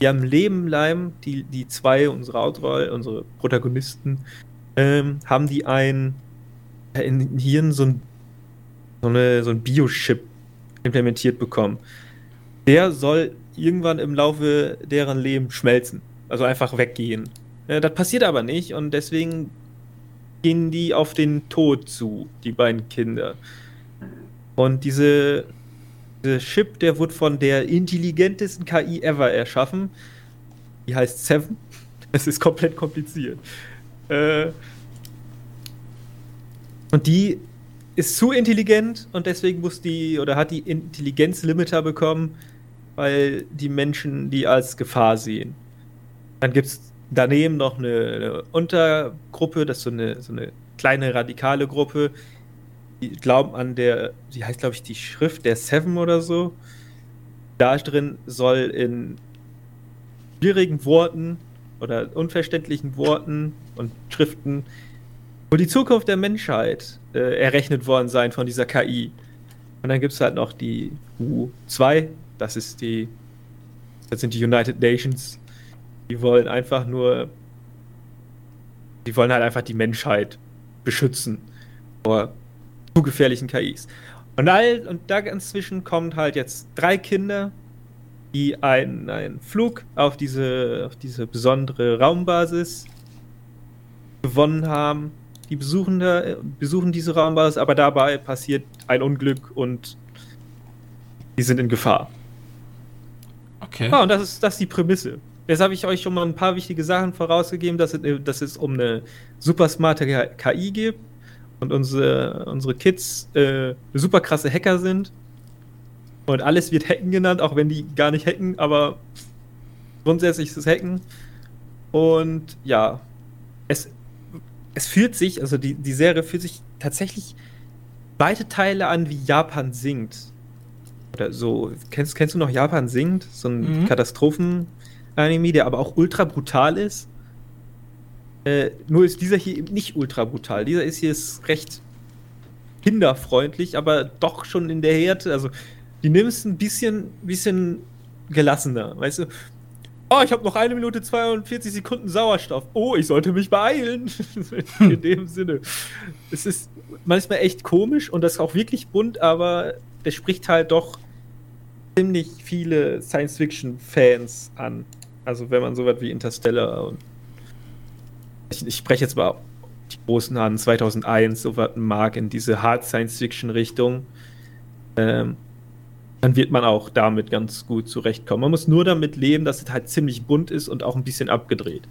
die am Leben bleiben, die, die zwei, unsere Hauptrolle, unsere Protagonisten, ähm, haben die ein in Hirn so ein, so, eine, so ein Biochip implementiert bekommen. Der soll irgendwann im Laufe deren Leben schmelzen. Also einfach weggehen. Äh, das passiert aber nicht und deswegen gehen die auf den Tod zu, die beiden Kinder. Und diese, diese Chip, der wurde von der intelligentesten KI ever erschaffen. Die heißt Seven. Es ist komplett kompliziert. Äh, und die ist zu intelligent und deswegen muss die oder hat die Intelligenzlimiter bekommen, weil die Menschen die als Gefahr sehen. Dann gibt es daneben noch eine, eine, Untergruppe, das ist so eine, so eine kleine radikale Gruppe, glauben an der, die heißt glaube ich die Schrift der Seven oder so. Da drin soll in schwierigen Worten oder unverständlichen Worten und Schriften wo die Zukunft der Menschheit äh, errechnet worden sein von dieser KI. Und dann gibt es halt noch die U2, das ist die, das sind die United Nations. Die wollen einfach nur, die wollen halt einfach die Menschheit beschützen vor zu gefährlichen KIs. Und, all, und da inzwischen kommen halt jetzt drei Kinder, die einen, einen Flug auf diese, auf diese besondere Raumbasis gewonnen haben die besuchen, da, besuchen diese Raumbasis, aber dabei passiert ein Unglück und die sind in Gefahr. Okay. Ja, und das ist, das ist die Prämisse. Jetzt habe ich euch schon mal ein paar wichtige Sachen vorausgegeben, dass es, dass es um eine super smarte KI geht und unsere, unsere Kids äh, super krasse Hacker sind. Und alles wird Hacken genannt, auch wenn die gar nicht hacken, aber grundsätzlich ist es Hacken. Und ja, es es fühlt sich, also die, die Serie fühlt sich tatsächlich beide Teile an, wie Japan singt. Oder so. Kennst, kennst du noch Japan singt? So ein mhm. Katastrophen-Anime, der aber auch ultra brutal ist. Äh, nur ist dieser hier eben nicht ultra brutal. Dieser ist hier recht kinderfreundlich, aber doch schon in der Härte. Also, die nimmst ein bisschen, bisschen gelassener. Weißt du, Oh, ich habe noch eine Minute 42 Sekunden Sauerstoff. Oh, ich sollte mich beeilen. In dem Sinne. Es ist manchmal echt komisch und das ist auch wirklich bunt, aber der spricht halt doch ziemlich viele Science-Fiction-Fans an. Also wenn man so was wie Interstellar und ich, ich spreche jetzt mal die großen an, 2001, so was mag in diese Hard Science-Fiction-Richtung. Ähm, dann wird man auch damit ganz gut zurechtkommen. Man muss nur damit leben, dass es halt ziemlich bunt ist und auch ein bisschen abgedreht.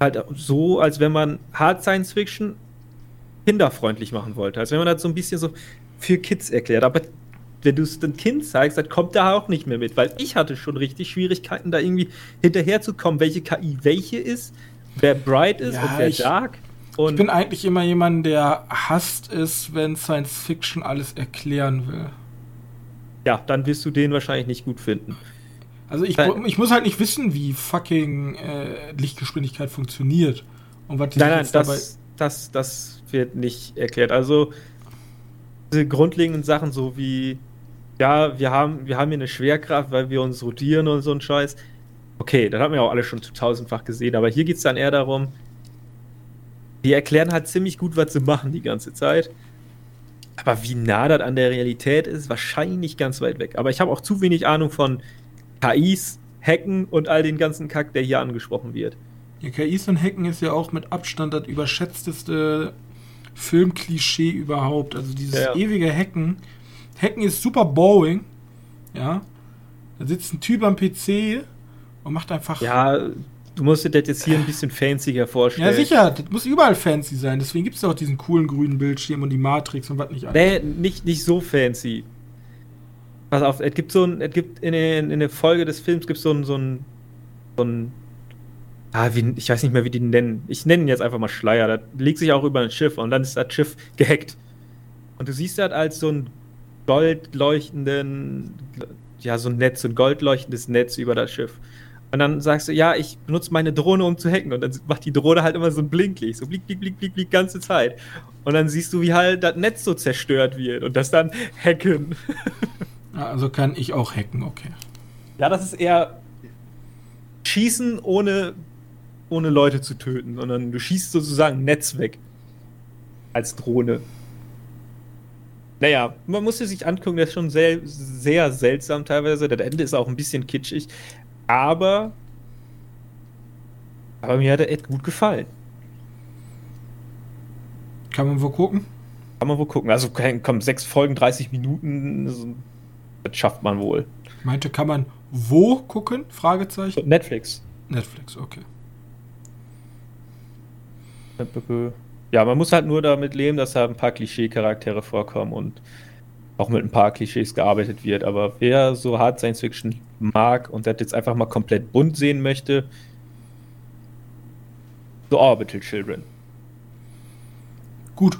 Halt so, als wenn man Hard Science Fiction kinderfreundlich machen wollte. Als wenn man das so ein bisschen so für Kids erklärt. Aber wenn du es dem Kind zeigst, dann kommt er auch nicht mehr mit, weil ich hatte schon richtig Schwierigkeiten, da irgendwie hinterherzukommen, welche KI welche ist, wer Bright ist ja, und wer ich, Dark. Und ich bin eigentlich immer jemand, der hasst es, wenn Science Fiction alles erklären will. Ja, dann wirst du den wahrscheinlich nicht gut finden. Also ich, ich muss halt nicht wissen, wie fucking äh, Lichtgeschwindigkeit funktioniert. Und was nein, nein, das, das, das wird nicht erklärt. Also diese grundlegenden Sachen, so wie, ja, wir haben, wir haben hier eine Schwerkraft, weil wir uns rotieren und so ein Scheiß. Okay, das haben wir auch alle schon zu tausendfach gesehen, aber hier geht es dann eher darum, die erklären halt ziemlich gut, was sie machen die ganze Zeit. Aber wie nah das an der Realität ist, wahrscheinlich ganz weit weg. Aber ich habe auch zu wenig Ahnung von KIs, Hacken und all den ganzen Kack, der hier angesprochen wird. Ja, KIs und Hacken ist ja auch mit Abstand das überschätzteste Filmklischee überhaupt. Also dieses ja. ewige Hacken. Hacken ist super boring. Ja. Da sitzt ein Typ am PC und macht einfach. Ja, du musst dir das jetzt hier ein bisschen fancier vorstellen. Ja, sicher. Das muss überall fancy sein. Deswegen gibt es auch diesen coolen grünen Bildschirm und die Matrix und was nicht alles. Nee, nicht, nicht so fancy. Pass auf, es gibt so ein, es gibt in, in, in der Folge des Films gibt so ein, so ein, so ein ah, wie, ich weiß nicht mehr, wie die nennen. Ich nenne ihn jetzt einfach mal Schleier. Da legt sich auch über ein Schiff und dann ist das Schiff gehackt. Und du siehst das als so ein goldleuchtenden, ja, so ein Netz, so ein goldleuchtendes Netz über das Schiff. Und dann sagst du, ja, ich benutze meine Drohne, um zu hacken. Und dann macht die Drohne halt immer so ein Blinklicht. So blick, blick, blick, blick, blick, ganze Zeit. Und dann siehst du, wie halt das Netz so zerstört wird. Und das dann hacken. Also kann ich auch hacken, okay. Ja, das ist eher Schießen ohne, ohne Leute zu töten, sondern du schießt sozusagen Netz weg. Als Drohne. Naja, man muss sich angucken, das ist schon sehr, sehr seltsam teilweise. Das Ende ist auch ein bisschen kitschig. Aber, aber mir hat er echt gut gefallen. Kann man wohl gucken? Kann man wohl gucken. Also kommen sechs Folgen, 30 Minuten. Das schafft man wohl. Meinte, kann man wo gucken? Fragezeichen. Netflix. Netflix, okay. Ja, man muss halt nur damit leben, dass da ein paar Klischee-Charaktere vorkommen und auch mit ein paar Klischees gearbeitet wird. Aber wer so Hard Science Fiction mag und das jetzt einfach mal komplett bunt sehen möchte, The Orbital Children. Gut.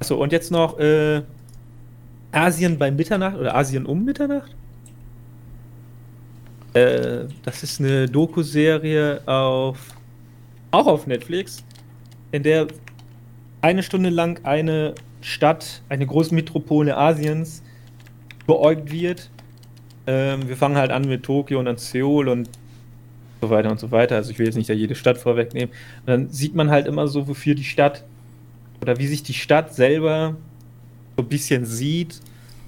Achso, und jetzt noch äh, Asien bei Mitternacht oder Asien um Mitternacht. Äh, das ist eine Doku-Serie auf auch auf Netflix, in der eine Stunde lang eine Stadt, eine große Metropole Asiens beäugt wird. Ähm, wir fangen halt an mit Tokio und dann Seoul und so weiter und so weiter. Also ich will jetzt nicht da jede Stadt vorwegnehmen. Und dann sieht man halt immer so, wofür die Stadt oder wie sich die Stadt selber so ein bisschen sieht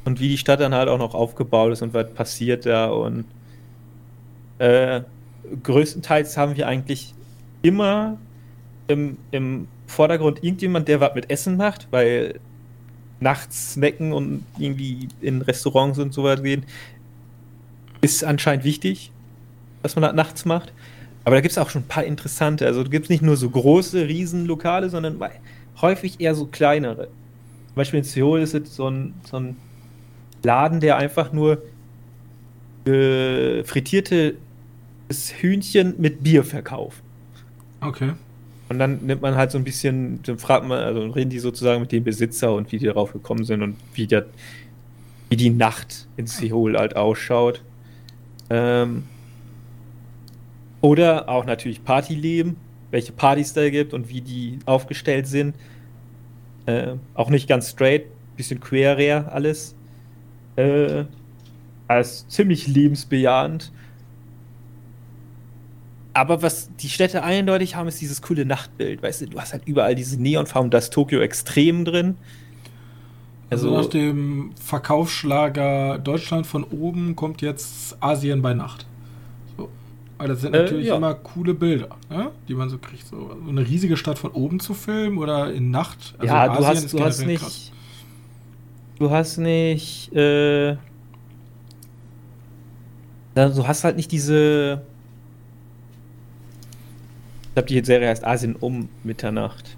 und wie die Stadt dann halt auch noch aufgebaut ist und was passiert da. Und äh, größtenteils haben wir eigentlich immer im, im Vordergrund irgendjemand, der was mit Essen macht, weil nachts snacken und irgendwie in Restaurants und so weiter gehen, ist anscheinend wichtig, dass man das nachts macht. Aber da gibt es auch schon ein paar interessante. Also gibt es nicht nur so große, riesen Lokale, sondern häufig eher so kleinere. Zum Beispiel in Seoul ist es so ein, so ein Laden, der einfach nur äh, frittierte Hühnchen mit Bier verkauft. Okay. Und dann nimmt man halt so ein bisschen, dann fragt man, also reden die sozusagen mit dem Besitzer und wie die darauf gekommen sind und wie, der, wie die Nacht in Seoul halt ausschaut. Ähm, oder auch natürlich Partyleben, welche Partys da gibt und wie die aufgestellt sind. Äh, auch nicht ganz straight, bisschen querer alles. Äh, als ziemlich lebensbejahend. Aber was die Städte eindeutig haben, ist dieses coole Nachtbild. Weißt du, du hast halt überall diese Neonfarben, da ist Tokio extrem drin. Also, also nach dem Verkaufsschlager Deutschland von oben kommt jetzt Asien bei Nacht. So. Weil das sind äh, natürlich ja. immer coole Bilder, ne? die man so kriegt. So. so. eine riesige Stadt von oben zu filmen oder in Nacht. Also ja, du hast, du hast nicht. Du hast nicht. Äh, du hast halt nicht diese ich glaube, die Serie heißt Asien um Mitternacht.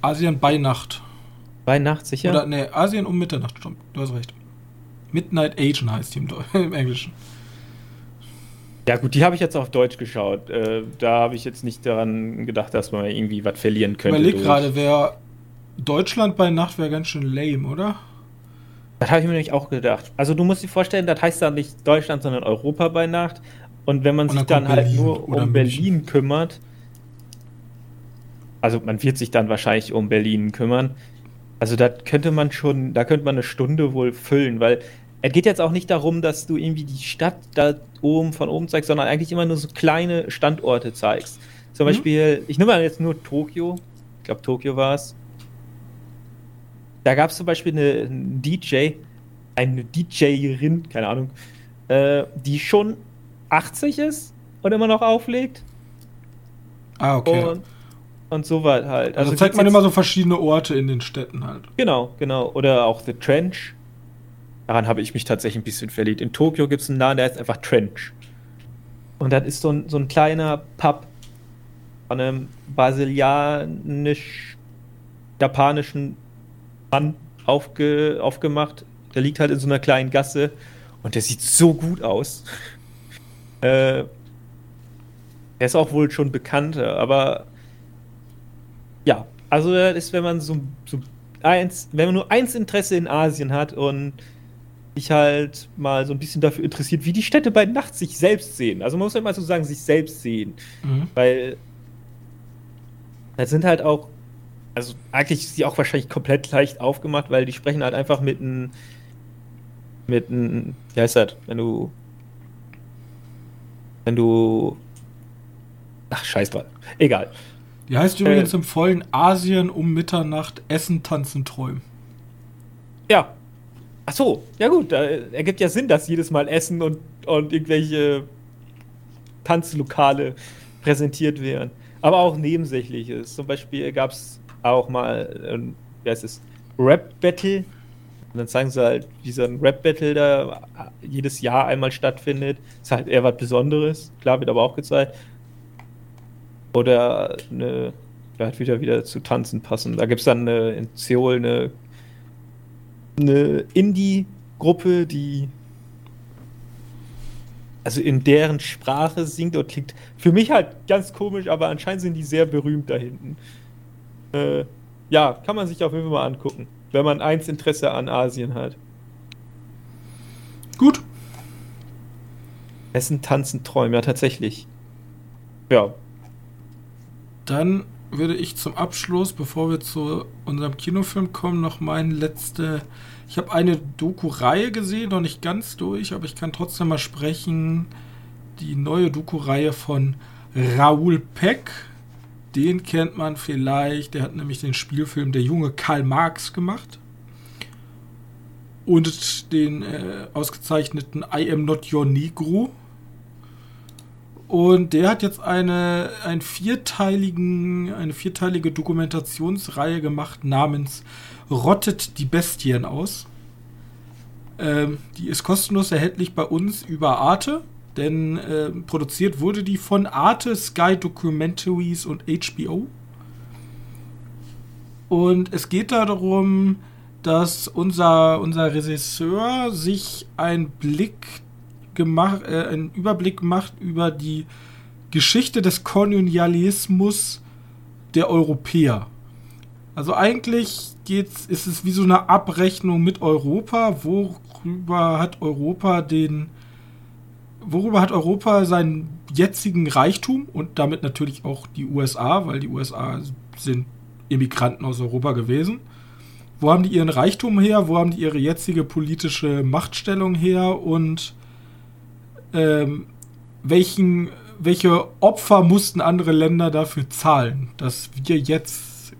Asien bei Nacht. Bei Nacht, sicher? Oder, nee, Asien um Mitternacht, stimmt. Du hast recht. Midnight Asian heißt die im, im Englischen. Ja, gut, die habe ich jetzt auf Deutsch geschaut. Äh, da habe ich jetzt nicht daran gedacht, dass man irgendwie was verlieren könnte. Ich überleg gerade, wer Deutschland bei Nacht wäre ganz schön lame, oder? Das habe ich mir nämlich auch gedacht. Also, du musst dir vorstellen, das heißt dann nicht Deutschland, sondern Europa bei Nacht. Und wenn man und sich dann, dann halt nur um Berlin kümmert, Also man wird sich dann wahrscheinlich um Berlin kümmern. Also da könnte man schon, da könnte man eine Stunde wohl füllen, weil es geht jetzt auch nicht darum, dass du irgendwie die Stadt da oben von oben zeigst, sondern eigentlich immer nur so kleine Standorte zeigst. Zum mhm. Beispiel, ich nehme mal jetzt nur Tokio. Ich glaube, Tokio war es. Da gab es zum Beispiel eine, eine DJ, eine DJerin, keine Ahnung, äh, die schon 80 ist und immer noch auflegt. Ah, okay. Und, und so weit halt. Also, also zeigt man immer so verschiedene Orte in den Städten halt. Genau, genau. Oder auch The Trench. Daran habe ich mich tatsächlich ein bisschen verliebt. In Tokio gibt es einen Laden, der heißt einfach Trench. Und das ist so ein, so ein kleiner Pub von einem brasilianisch-japanischen Mann aufge, aufgemacht. Der liegt halt in so einer kleinen Gasse und der sieht so gut aus. Äh, er ist auch wohl schon bekannter, aber ja, also das ist, wenn man so, so eins, wenn man nur eins Interesse in Asien hat und sich halt mal so ein bisschen dafür interessiert, wie die Städte bei Nacht sich selbst sehen. Also man muss ja mal so sagen, sich selbst sehen. Mhm. Weil das sind halt auch, also eigentlich ist die auch wahrscheinlich komplett leicht aufgemacht, weil die sprechen halt einfach mit einem, mit einem, wie heißt das, wenn du, wenn du, ach scheiß drauf, egal. Die heißt übrigens äh, im vollen Asien um Mitternacht Essen, Tanzen, Träumen. Ja, Ach so, ja gut, da ergibt ja Sinn, dass jedes Mal Essen und, und irgendwelche Tanzlokale präsentiert werden. Aber auch Nebensächliches. Zum Beispiel gab es auch mal, ähm, wie heißt es, Rap-Battle. Und dann zeigen sie halt, wie so ein Rap-Battle da jedes Jahr einmal stattfindet. Ist halt eher was Besonderes. Klar, wird aber auch gezeigt. Oder eine, da hat wieder wieder zu tanzen passen. Da gibt es dann eine, in Seoul eine eine Indie-Gruppe, die also in deren Sprache singt und klingt für mich halt ganz komisch, aber anscheinend sind die sehr berühmt da hinten. Äh, ja, kann man sich auf jeden Fall mal angucken, wenn man eins Interesse an Asien hat. Gut. Essen, tanzen, träumen, ja tatsächlich. Ja. Dann würde ich zum Abschluss, bevor wir zu unserem Kinofilm kommen, noch meine letzte. Ich habe eine Doku-Reihe gesehen, noch nicht ganz durch, aber ich kann trotzdem mal sprechen. Die neue Doku-Reihe von Raoul Peck. Den kennt man vielleicht. Der hat nämlich den Spielfilm Der junge Karl Marx gemacht. Und den äh, ausgezeichneten I Am Not Your Negro und der hat jetzt eine, einen vierteiligen, eine vierteilige Dokumentationsreihe gemacht namens Rottet die Bestien aus. Ähm, die ist kostenlos erhältlich bei uns über Arte, denn äh, produziert wurde die von Arte, Sky Documentaries und HBO. Und es geht darum, dass unser, unser Regisseur sich einen Blick gemacht, äh, einen Überblick macht über die Geschichte des Kolonialismus der Europäer. Also eigentlich geht's, ist es wie so eine Abrechnung mit Europa, worüber hat Europa den, worüber hat Europa seinen jetzigen Reichtum und damit natürlich auch die USA, weil die USA sind Immigranten aus Europa gewesen. Wo haben die ihren Reichtum her? Wo haben die ihre jetzige politische Machtstellung her? Und ähm, welchen, welche Opfer mussten andere Länder dafür zahlen, dass wir jetzt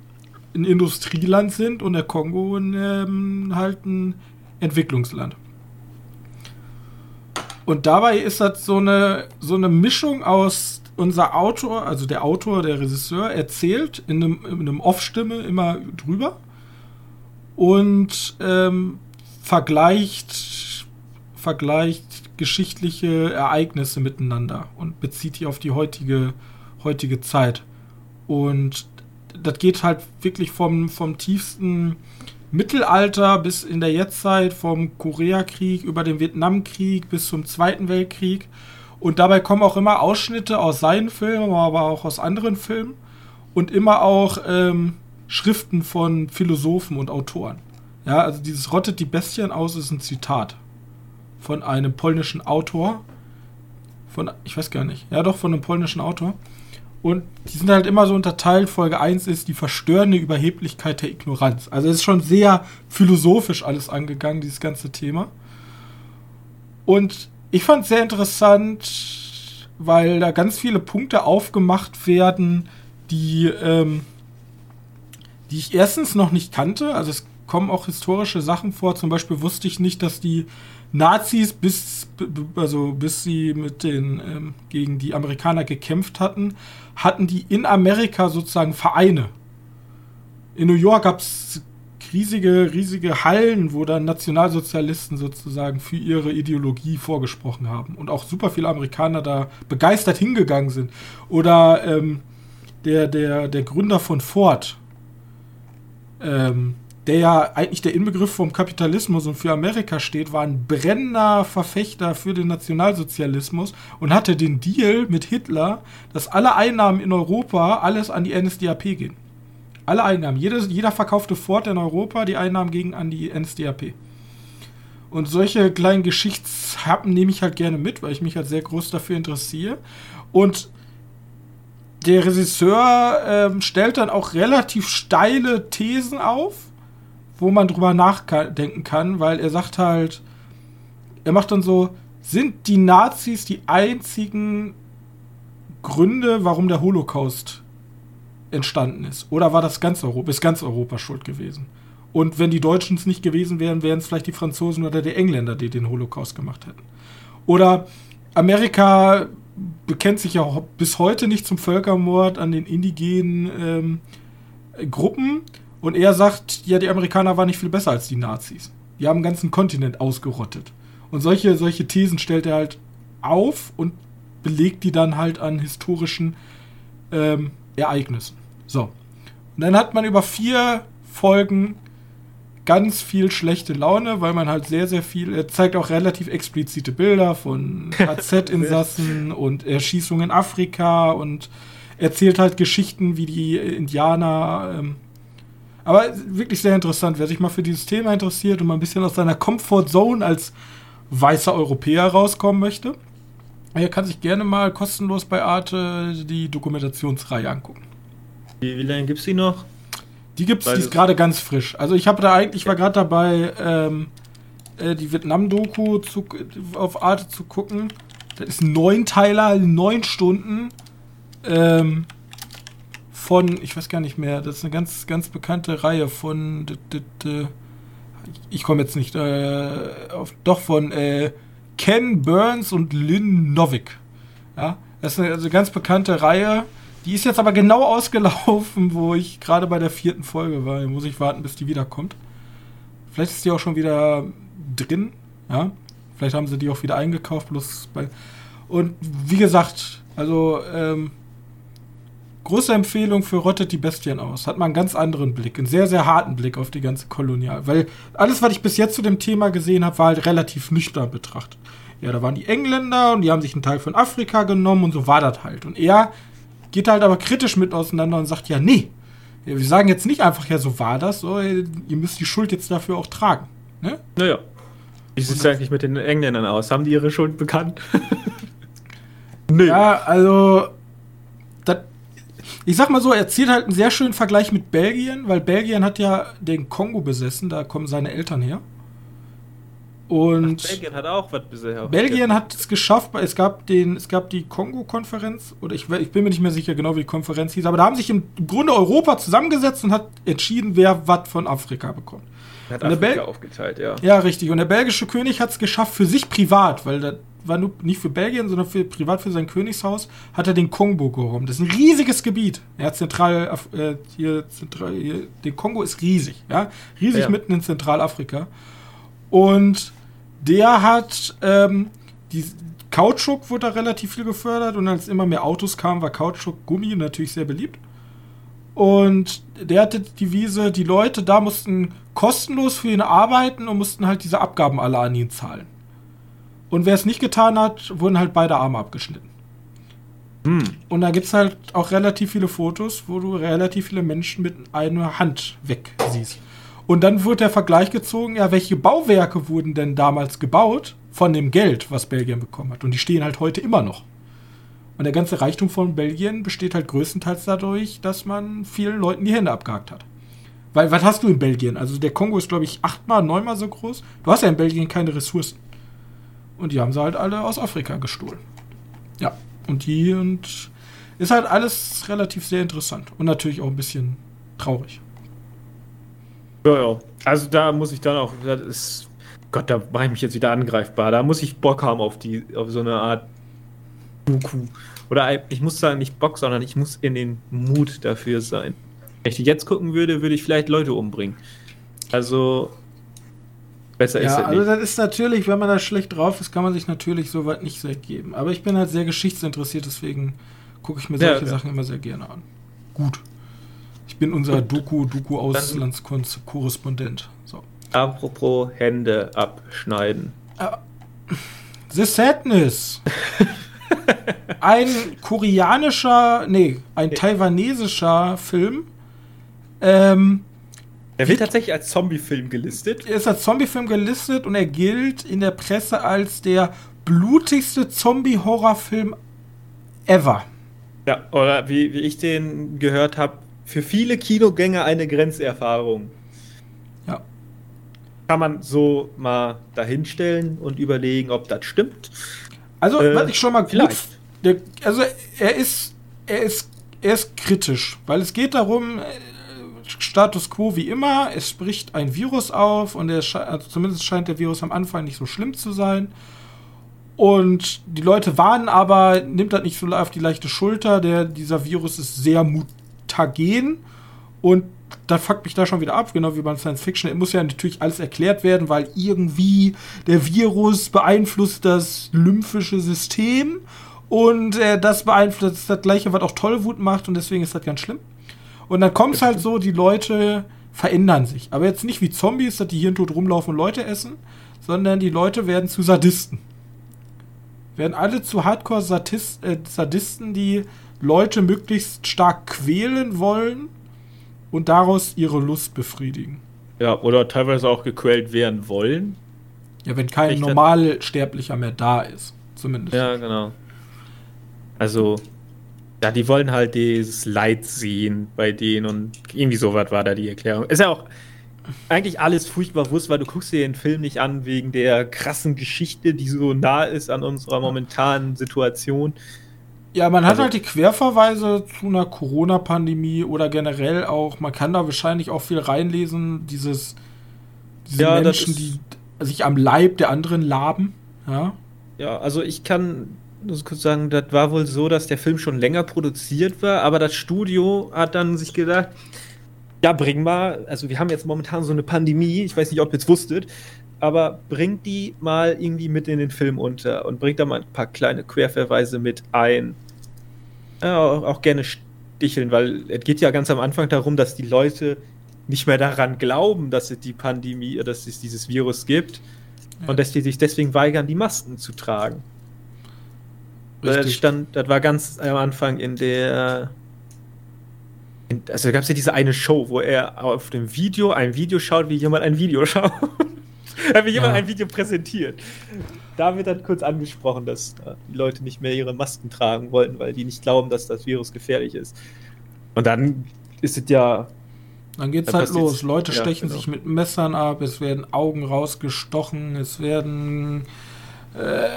ein Industrieland sind und der Kongo ähm, halt ein Entwicklungsland. Und dabei ist das so eine, so eine Mischung aus unser Autor, also der Autor, der Regisseur, erzählt in einem, in einem Off-Stimme immer drüber und ähm, vergleicht, vergleicht geschichtliche Ereignisse miteinander und bezieht die auf die heutige, heutige Zeit. Und das geht halt wirklich vom, vom tiefsten Mittelalter bis in der Jetztzeit, vom Koreakrieg über den Vietnamkrieg bis zum Zweiten Weltkrieg. Und dabei kommen auch immer Ausschnitte aus seinen Filmen, aber auch aus anderen Filmen. Und immer auch ähm, Schriften von Philosophen und Autoren. Ja, also dieses Rottet die Bestien aus ist ein Zitat von einem polnischen Autor. Von, ich weiß gar nicht. Ja, doch, von einem polnischen Autor. Und die sind halt immer so unterteilt. Folge 1 ist die verstörende Überheblichkeit der Ignoranz. Also es ist schon sehr philosophisch alles angegangen, dieses ganze Thema. Und ich fand es sehr interessant, weil da ganz viele Punkte aufgemacht werden, die, ähm, die ich erstens noch nicht kannte. Also es kommen auch historische Sachen vor. Zum Beispiel wusste ich nicht, dass die Nazis, bis, also bis sie mit den, ähm, gegen die Amerikaner gekämpft hatten, hatten die in Amerika sozusagen Vereine. In New York gab es riesige, riesige Hallen, wo dann Nationalsozialisten sozusagen für ihre Ideologie vorgesprochen haben. Und auch super viele Amerikaner da begeistert hingegangen sind. Oder ähm, der, der, der Gründer von Ford, ähm, der ja eigentlich der Inbegriff vom Kapitalismus und für Amerika steht, war ein brennender Verfechter für den Nationalsozialismus und hatte den Deal mit Hitler, dass alle Einnahmen in Europa alles an die NSDAP gehen. Alle Einnahmen. Jeder, jeder verkaufte Ford in Europa, die Einnahmen gingen an die NSDAP. Und solche kleinen Geschichtshappen nehme ich halt gerne mit, weil ich mich halt sehr groß dafür interessiere. Und der Regisseur ähm, stellt dann auch relativ steile Thesen auf wo man drüber nachdenken kann, weil er sagt halt, er macht dann so, sind die Nazis die einzigen Gründe, warum der Holocaust entstanden ist? Oder war das ganz Europa, ist ganz Europa schuld gewesen? Und wenn die Deutschen es nicht gewesen wären, wären es vielleicht die Franzosen oder die Engländer, die den Holocaust gemacht hätten. Oder Amerika bekennt sich ja bis heute nicht zum Völkermord an den indigenen ähm, Gruppen, und er sagt, ja, die Amerikaner waren nicht viel besser als die Nazis. Die haben einen ganzen Kontinent ausgerottet. Und solche, solche Thesen stellt er halt auf und belegt die dann halt an historischen ähm, Ereignissen. So. Und dann hat man über vier Folgen ganz viel schlechte Laune, weil man halt sehr, sehr viel, er zeigt auch relativ explizite Bilder von KZ-Insassen und Erschießungen in Afrika und erzählt halt Geschichten, wie die Indianer ähm, aber wirklich sehr interessant. Wer sich mal für dieses Thema interessiert und mal ein bisschen aus seiner Comfort Zone als weißer Europäer rauskommen möchte, er kann sich gerne mal kostenlos bei Arte die Dokumentationsreihe angucken. Wie, wie lange gibt es die noch? Die gibt es, die ist gerade ganz frisch. Also ich habe da eigentlich, war gerade dabei, ähm, äh, die Vietnam-Doku auf Arte zu gucken. Das ist ein Neunteiler, neun Stunden. Ähm, von, ich weiß gar nicht mehr, das ist eine ganz, ganz bekannte Reihe von, ich komme jetzt nicht äh, auf, doch von äh, Ken Burns und Lynn Novick. Ja, das ist eine, also ganz bekannte Reihe. Die ist jetzt aber genau ausgelaufen, wo ich gerade bei der vierten Folge war. muss ich warten, bis die wiederkommt. Vielleicht ist die auch schon wieder drin. Ja, vielleicht haben sie die auch wieder eingekauft. Bloß bei und wie gesagt, also ähm, Große Empfehlung für Rottet die Bestien aus. Hat man einen ganz anderen Blick, einen sehr, sehr harten Blick auf die ganze Kolonial. Weil alles, was ich bis jetzt zu dem Thema gesehen habe, war halt relativ nüchtern betrachtet. Ja, da waren die Engländer und die haben sich einen Teil von Afrika genommen und so war das halt. Und er geht halt aber kritisch mit auseinander und sagt, ja, nee, wir sagen jetzt nicht einfach, ja, so war das, so, ihr müsst die Schuld jetzt dafür auch tragen. Ne? Naja. Wie sieht es eigentlich mit den Engländern aus? Haben die ihre Schuld bekannt? nee. Ja, also ich sag mal so, er zieht halt einen sehr schönen Vergleich mit Belgien, weil Belgien hat ja den Kongo besessen, da kommen seine Eltern her. Und Ach, Belgien hat auch was bisher. Belgien hat es geschafft, es gab den, es gab die Kongo-Konferenz, oder ich, ich, bin mir nicht mehr sicher genau, wie die Konferenz hieß, aber da haben sich im Grunde Europa zusammengesetzt und hat entschieden, wer was von Afrika bekommt. Hat Afrika aufgeteilt, ja. Ja, richtig. Und der belgische König hat es geschafft für sich privat, weil da war nur nicht für Belgien, sondern für, privat für sein Königshaus, hat er den Kongo geräumt. Das ist ein riesiges Gebiet. Er hat zentral, äh, hier, zentral, hier, den Kongo ist riesig, ja, riesig ja. mitten in Zentralafrika. Und der hat, ähm, die Kautschuk wurde da relativ viel gefördert und als immer mehr Autos kamen, war Kautschuk Gummi natürlich sehr beliebt. Und der hatte die Devise, die Leute da mussten kostenlos für ihn arbeiten und mussten halt diese Abgaben alle an ihn zahlen. Und wer es nicht getan hat, wurden halt beide Arme abgeschnitten. Hm. Und da gibt es halt auch relativ viele Fotos, wo du relativ viele Menschen mit einer Hand weg siehst. Und dann wurde der Vergleich gezogen, ja, welche Bauwerke wurden denn damals gebaut von dem Geld, was Belgien bekommen hat? Und die stehen halt heute immer noch. Und Und der ganze Reichtum von Belgien besteht halt größtenteils dadurch, dass man vielen Leuten die Hände abgehakt hat. Weil, was hast du in Belgien? Also der Kongo ist, glaube ich, achtmal, neunmal so groß. Du hast ja in Belgien keine Ressourcen. Und die haben sie halt alle aus Afrika gestohlen. Ja, und die und ist halt alles relativ sehr interessant. Und natürlich auch ein bisschen traurig. Ja, ja. Also da muss ich dann auch, das ist, Gott, da mache ich mich jetzt wieder angreifbar. Da muss ich Bock haben auf die, auf so eine Art Doku. Oder ich muss sagen, nicht Bock, sondern ich muss in den Mut dafür sein. Wenn ich die jetzt gucken würde, würde ich vielleicht Leute umbringen. Also besser ja, ist es also nicht. das ist natürlich, wenn man da schlecht drauf ist, kann man sich natürlich so weit nicht sehr geben. Aber ich bin halt sehr geschichtsinteressiert, deswegen gucke ich mir solche ja, ja. Sachen immer sehr gerne an. Gut. Ich bin unser Doku, Doku-Auslandskorrespondent. So. Apropos Hände abschneiden. Uh, The Sadness. ein koreanischer, nee, ein taiwanesischer Film. Ähm, er wird tatsächlich als Zombie-Film gelistet. Er ist als Zombie-Film gelistet und er gilt in der Presse als der blutigste Zombie-Horrorfilm ever. Ja, oder wie, wie ich den gehört habe, für viele Kinogänger eine Grenzerfahrung. Ja. Kann man so mal dahinstellen und überlegen, ob das stimmt. Also, äh, was ich schon mal gut. Der, also, er ist, er ist, er ist kritisch, weil es geht darum, Status quo wie immer, es spricht ein Virus auf und er, also zumindest scheint der Virus am Anfang nicht so schlimm zu sein. Und die Leute warnen aber, nimmt das nicht so auf die leichte Schulter, der, dieser Virus ist sehr mutagen und da fuckt mich da schon wieder ab, genau wie beim Science Fiction. Es muss ja natürlich alles erklärt werden, weil irgendwie der Virus beeinflusst das lymphische System und äh, das beeinflusst das gleiche, was auch Tollwut macht und deswegen ist das ganz schlimm. Und dann kommt es halt so, die Leute verändern sich. Aber jetzt nicht wie Zombies, dass die hier tot rumlaufen und Leute essen, sondern die Leute werden zu Sadisten. Werden alle zu Hardcore-Sadisten, äh, die Leute möglichst stark quälen wollen und daraus ihre Lust befriedigen. Ja, oder teilweise auch gequält werden wollen. Ja, wenn kein Normalsterblicher mehr da ist, zumindest. Ja, genau. Also, ja, die wollen halt dieses Leid sehen bei denen und irgendwie sowas war da die Erklärung. Ist ja auch eigentlich alles furchtbar bewusst, weil du guckst dir den Film nicht an wegen der krassen Geschichte, die so nah ist an unserer momentanen Situation. Ja, man hat also, halt die Querverweise zu einer Corona-Pandemie oder generell auch, man kann da wahrscheinlich auch viel reinlesen, dieses diese ja, Menschen, die sich am Leib der anderen laben. Ja, ja also ich kann sagen, das war wohl so, dass der Film schon länger produziert war, aber das Studio hat dann sich gedacht, ja, bring mal, also wir haben jetzt momentan so eine Pandemie, ich weiß nicht, ob ihr es wusstet, aber bringt die mal irgendwie mit in den Film unter und bringt da mal ein paar kleine Querverweise mit ein. Ja, auch, auch gerne sticheln, weil es geht ja ganz am Anfang darum, dass die Leute nicht mehr daran glauben, dass es die Pandemie, dass es dieses Virus gibt ja. und dass die sich deswegen weigern, die Masken zu tragen. Das stand, das war ganz am Anfang in der in, also da gab es ja diese eine Show, wo er auf dem Video ein Video schaut, wie jemand ein Video schaut. wie jemand ja. ein Video präsentiert. Da wird dann kurz angesprochen, dass äh, die Leute nicht mehr ihre Masken tragen wollten, weil die nicht glauben, dass das Virus gefährlich ist. Und dann ist es ja. Dann geht's halt los. Leute ja, stechen genau. sich mit Messern ab, es werden Augen rausgestochen, es werden äh,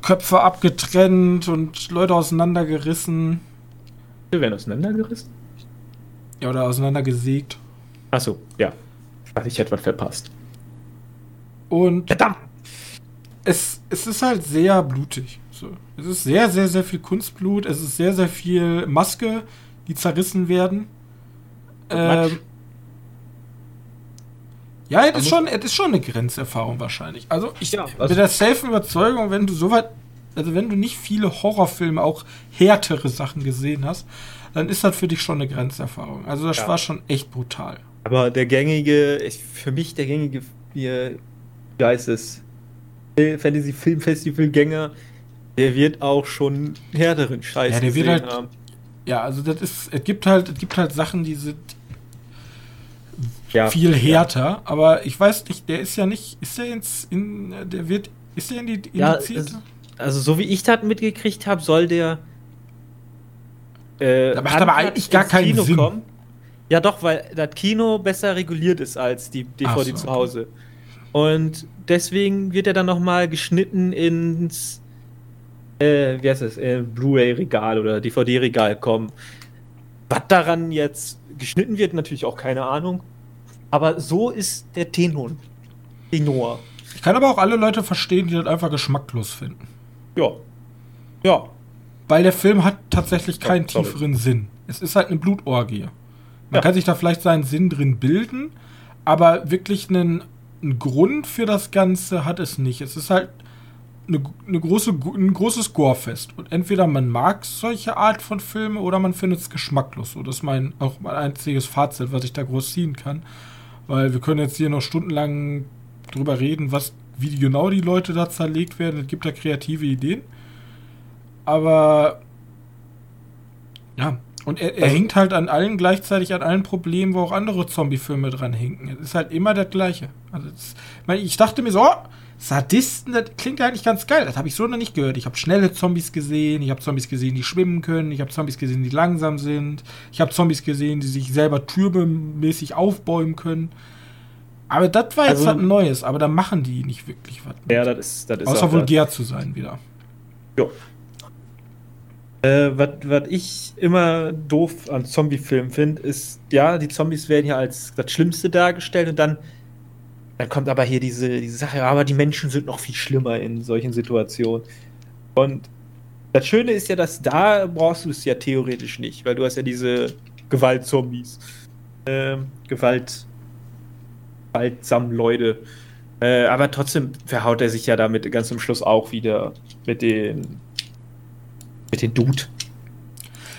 Köpfe abgetrennt und Leute auseinandergerissen. Wir werden auseinandergerissen? Ja, oder auseinandergesägt. Achso, ja. Ich hätte was verpasst. Und Verdammt! Es, es ist halt sehr blutig. So. Es ist sehr, sehr, sehr viel Kunstblut. Es ist sehr, sehr viel Maske, die zerrissen werden. Ähm, ja, es ist, schon, es ist schon eine Grenzerfahrung wahrscheinlich. Also ich ja, also mit der safe Überzeugung, wenn du so weit, also wenn du nicht viele Horrorfilme, auch härtere Sachen gesehen hast, dann ist das für dich schon eine Grenzerfahrung. Also das ja. war schon echt brutal. Aber der gängige, für mich der gängige, wie heißt es, Fantasy Film Festival Gänger, der wird auch schon härteren Scheiß ja, der wird halt, haben. Ja, also das ist, es gibt halt, es gibt halt Sachen, die sind ja, viel härter, ja. aber ich weiß nicht, der ist ja nicht, ist der ins, in, der wird, ist der in die ja, also, also so wie ich das mitgekriegt habe, soll der äh, macht aber eigentlich gar keinen Kino Sinn. Kommen. Ja, doch, weil das Kino besser reguliert ist als die DVD so, zu Hause. Und deswegen wird er dann nochmal geschnitten ins äh, wie heißt das, äh, Blu-ray-Regal oder DVD-Regal kommen. Was daran jetzt geschnitten wird, natürlich auch keine Ahnung. Aber so ist der Tenor. Tenor. Ich kann aber auch alle Leute verstehen, die das einfach geschmacklos finden. Ja. Ja. Weil der Film hat tatsächlich keinen ja, tieferen Sinn. Es ist halt eine Blutorgie. Man ja. kann sich da vielleicht seinen Sinn drin bilden, aber wirklich einen, einen Grund für das Ganze hat es nicht. Es ist halt eine, eine große, ein großes Gorefest. Und entweder man mag solche Art von Filmen oder man findet es geschmacklos. So, das ist mein, auch mein einziges Fazit, was ich da groß ziehen kann. Weil wir können jetzt hier noch stundenlang drüber reden, was, wie genau die Leute da zerlegt werden. Es gibt da kreative Ideen. Aber ja, und er, er also, hängt halt an allen gleichzeitig an allen Problemen, wo auch andere Zombie-Filme dran hinken. Es ist halt immer das Gleiche. Also das, ich dachte mir so, oh, Sadisten, das klingt eigentlich ganz geil. Das habe ich so noch nicht gehört. Ich habe schnelle Zombies gesehen, ich habe Zombies gesehen, die schwimmen können, ich habe Zombies gesehen, die langsam sind, ich habe Zombies gesehen, die sich selber türbemäßig aufbäumen können. Aber das war jetzt also, was Neues, aber da machen die nicht wirklich was. Ja, das ist, das ist Außer vulgär das. zu sein wieder. Ja. Äh, was ich immer doof an Zombie-Filmen finde, ist, ja, die Zombies werden ja als das Schlimmste dargestellt und dann dann kommt aber hier diese, diese Sache, aber die Menschen sind noch viel schlimmer in solchen Situationen. Und das Schöne ist ja, dass da brauchst du es ja theoretisch nicht, weil du hast ja diese Gewaltzombies. Ähm, Gewalt. Gewaltsamen Leute. Äh, aber trotzdem verhaut er sich ja damit ganz zum Schluss auch wieder mit den. mit den Dude.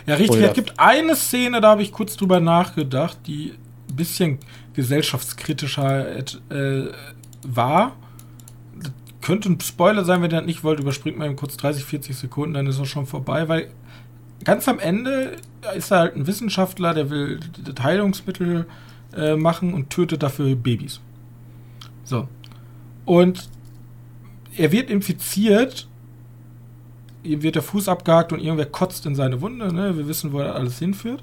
Ja, richtig. Oder es gibt eine Szene, da habe ich kurz drüber nachgedacht, die bisschen gesellschaftskritischer äh, war. Das könnte ein Spoiler sein, wenn ihr das nicht wollt, überspringt mal eben kurz 30, 40 Sekunden, dann ist es schon vorbei, weil ganz am Ende ist er halt ein Wissenschaftler, der will das Heilungsmittel äh, machen und tötet dafür Babys. So. Und er wird infiziert, ihm wird der Fuß abgehakt und irgendwer kotzt in seine Wunde, ne? Wir wissen, wo er alles hinführt.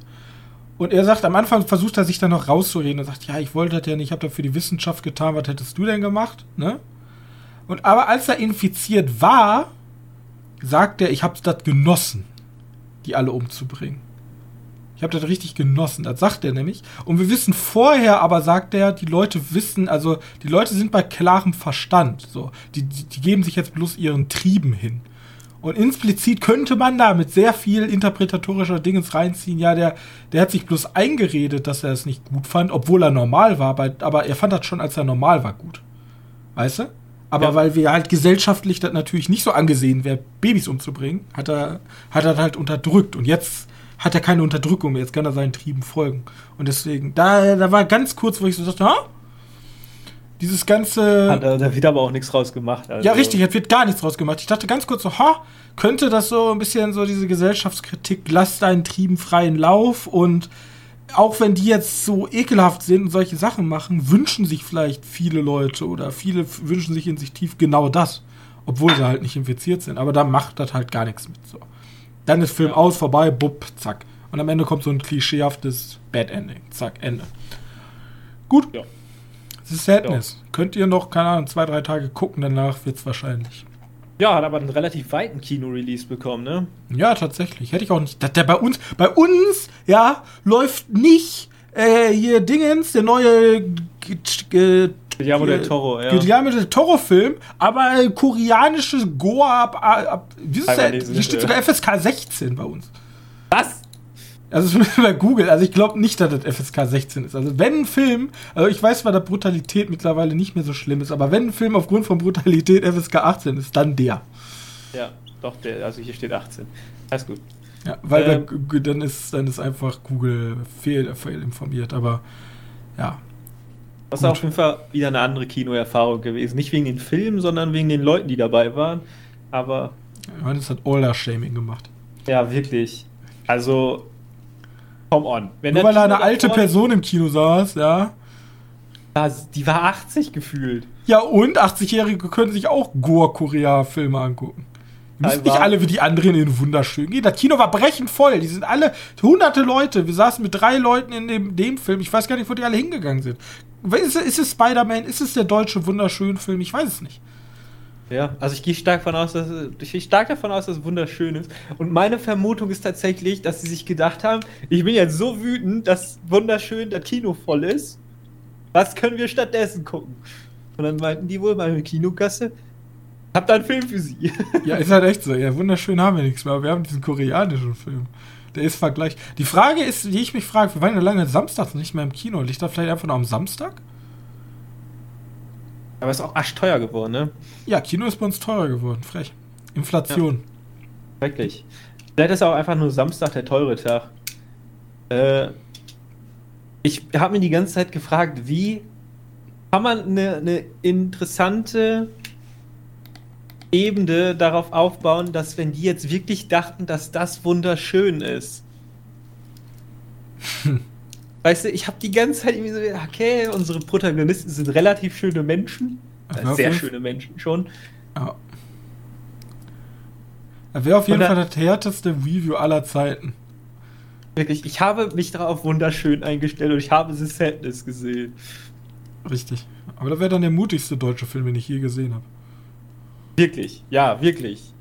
Und er sagt, am Anfang versucht er sich dann noch rauszureden und sagt, ja, ich wollte das ja nicht, ich habe dafür die Wissenschaft getan, was hättest du denn gemacht? Ne? Und aber als er infiziert war, sagt er, ich habe das genossen, die alle umzubringen. Ich habe das richtig genossen, das sagt er nämlich. Und wir wissen vorher, aber sagt er, die Leute wissen, also die Leute sind bei klarem Verstand. So, die, die, die geben sich jetzt bloß ihren Trieben hin. Und implizit könnte man da mit sehr viel interpretatorischer Dingens reinziehen. Ja, der, der hat sich bloß eingeredet, dass er es nicht gut fand, obwohl er normal war, aber er fand das schon, als er normal war, gut. Weißt du? Aber ja. weil wir halt gesellschaftlich das natürlich nicht so angesehen wäre, Babys umzubringen, hat er, hat er halt unterdrückt. Und jetzt hat er keine Unterdrückung mehr. Jetzt kann er seinen Trieben folgen. Und deswegen, da, da war ganz kurz, wo ich so dachte, ha? Dieses ganze. Hat, da wird aber auch nichts draus gemacht. Also. Ja, richtig, es wird gar nichts draus gemacht. Ich dachte ganz kurz so, ha, könnte das so ein bisschen so diese Gesellschaftskritik, lass deinen Trieben freien Lauf und auch wenn die jetzt so ekelhaft sind und solche Sachen machen, wünschen sich vielleicht viele Leute oder viele wünschen sich in sich tief genau das, obwohl sie halt nicht infiziert sind. Aber da macht das halt gar nichts mit. So. Dann ist Film ja. aus, vorbei, bupp, zack. Und am Ende kommt so ein klischeehaftes Bad Ending. Zack, Ende. Gut. Ja. The Sadness. Ja. Könnt ihr noch, keine Ahnung, zwei, drei Tage gucken, danach wird es wahrscheinlich. Ja, hat aber einen relativ weiten Kino-Release bekommen, ne? Ja, tatsächlich. Hätte ich auch nicht. Der bei uns, bei uns, ja, läuft nicht äh, hier Dingens, der neue Guillermo del Toro, ja. Guillermo del Toro-Film, aber äh, koreanisches Goa ab, ab wie ist das? Hier steht sogar FSK 16 bei uns. Was? Also das bei Google. Also ich glaube nicht, dass das FSK 16 ist. Also wenn ein Film, also ich weiß zwar, dass Brutalität mittlerweile nicht mehr so schlimm ist, aber wenn ein Film aufgrund von Brutalität FSK 18 ist, dann der. Ja, doch, der, also hier steht 18. Alles gut. Ja, weil ähm, bei, dann ist dann ist einfach Google fehl, fehl informiert, aber ja. Das ist auf jeden Fall wieder eine andere Kinoerfahrung gewesen. Nicht wegen den Filmen, sondern wegen den Leuten, die dabei waren. Aber. Ja, das hat Older-Shaming gemacht. Ja, wirklich. Also, Come on. Wenn Nur weil da eine alte Person im Kino saß, ja. Die war 80 gefühlt. Ja, und 80-Jährige können sich auch Goa-Korea-Filme angucken. Müssen nicht alle wie die anderen in wunderschön gehen. Das Kino war brechend voll. Die sind alle hunderte Leute. Wir saßen mit drei Leuten in dem, dem Film. Ich weiß gar nicht, wo die alle hingegangen sind. Ist, ist es Spider-Man? Ist es der deutsche wunderschön Film? Ich weiß es nicht. Ja, also ich gehe stark davon aus, dass ich gehe stark davon aus, dass es wunderschön ist. Und meine Vermutung ist tatsächlich, dass sie sich gedacht haben, ich bin jetzt so wütend, dass wunderschön das Kino voll ist. Was können wir stattdessen gucken? Und dann meinten die wohl meine Kinogasse, hab da einen Film für sie. Ja, ist halt echt so. Ja, wunderschön haben wir nichts mehr. Aber wir haben diesen koreanischen Film. Der ist Vergleich. Die Frage ist, die ich mich frage, wir waren ja lange samstags nicht mehr im Kino. Liegt da vielleicht einfach noch am Samstag? Aber ist auch arschteuer geworden, ne? Ja, Kino ist bei uns teurer geworden. Frech. Inflation. Ja. Wirklich. Vielleicht ist auch einfach nur Samstag der teure Tag. Äh, ich habe mir die ganze Zeit gefragt, wie kann man eine, eine interessante Ebene darauf aufbauen, dass wenn die jetzt wirklich dachten, dass das wunderschön ist. Weißt du, ich habe die ganze Zeit irgendwie so, okay, unsere Protagonisten sind relativ schöne Menschen. Ach, sehr schöne Menschen schon. Ja. Er wäre auf jeden Fall das härteste Review aller Zeiten. Wirklich, ich habe mich darauf wunderschön eingestellt und ich habe The Sadness gesehen. Richtig. Aber das wäre dann der mutigste deutsche Film, den ich je gesehen habe. Wirklich, ja, wirklich.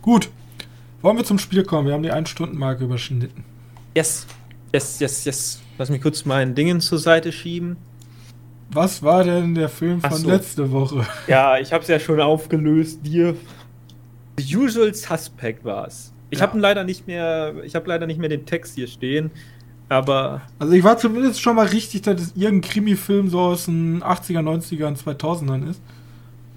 Gut. Wollen wir zum Spiel kommen? Wir haben die 1-Stunden-Marke überschnitten. Yes. Yes, yes, yes. Lass mich kurz meinen Dingen zur Seite schieben. Was war denn der Film von so. letzte Woche? Ja, ich habe es ja schon aufgelöst. Dir. The Usual Suspect war es. Ich ja. habe leider nicht mehr, ich habe leider nicht mehr den Text hier stehen, aber. Also ich war zumindest schon mal richtig, dass es irgendein Krimi-Film so aus den 80er, 90er 2000ern ist.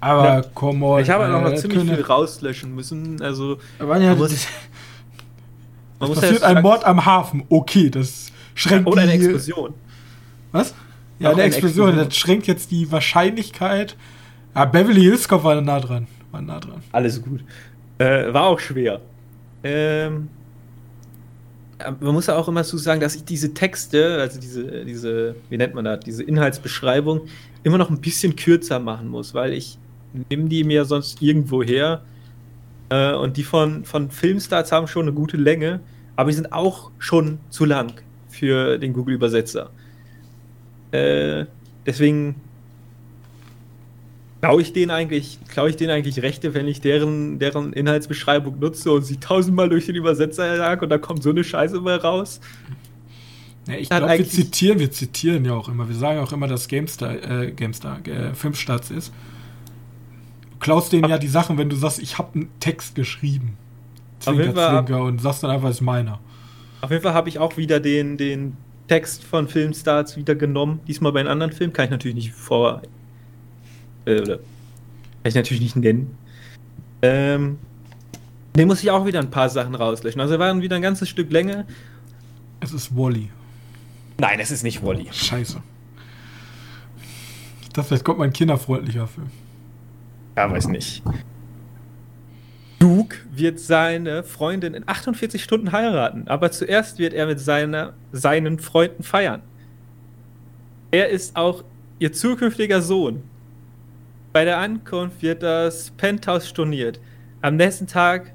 Aber ja. come on. Ich habe halt auch noch ziemlich viel rauslöschen müssen. Also. Aber ja, muss, das, das passiert ein Mord am Hafen. Okay, das schränkt Oder eine Explosion. Was? Ja, eine, Explosion, Explosion. Das schränkt jetzt die Wahrscheinlichkeit. Ja, Beverly Hills Cop war nah dran. War nah dran. Alles gut. Äh, war auch schwer. Ähm, man muss ja auch immer so sagen, dass ich diese Texte, also diese, diese, wie nennt man das, diese Inhaltsbeschreibung, immer noch ein bisschen kürzer machen muss, weil ich nehme die mir sonst irgendwo her. Äh, und die von, von Filmstarts haben schon eine gute Länge, aber die sind auch schon zu lang für den Google-Übersetzer. Äh, deswegen klaue ich denen eigentlich, klaue ich denen eigentlich Rechte, wenn ich deren, deren Inhaltsbeschreibung nutze und sie tausendmal durch den Übersetzer jag und da kommt so eine Scheiße mal raus. Ja, ich glaube, wir zitieren, wir zitieren ja auch immer. Wir sagen auch immer, dass GameStar, äh, GameStar, äh, Filmstarts ist. Klaust denen ja die Sachen, wenn du sagst, ich habe einen Text geschrieben. Zwinker, Zwinker und sagst dann einfach, es ist meiner. Auf jeden Fall habe ich auch wieder den, den Text von Filmstarts wieder genommen. Diesmal bei einem anderen Film. Kann ich natürlich nicht vor. Äh, oder. Kann ich natürlich nicht nennen. Ähm, den muss ich auch wieder ein paar Sachen rauslöschen. Also waren wieder ein ganzes Stück länger. Es ist Wally. Nein, es ist nicht Wally. Scheiße. Ich dachte, vielleicht kommt mein kinderfreundlicher Film. Ja, weiß nicht. Duke wird seine Freundin in 48 Stunden heiraten, aber zuerst wird er mit seiner, seinen Freunden feiern. Er ist auch ihr zukünftiger Sohn. Bei der Ankunft wird das Penthouse storniert. Am nächsten Tag,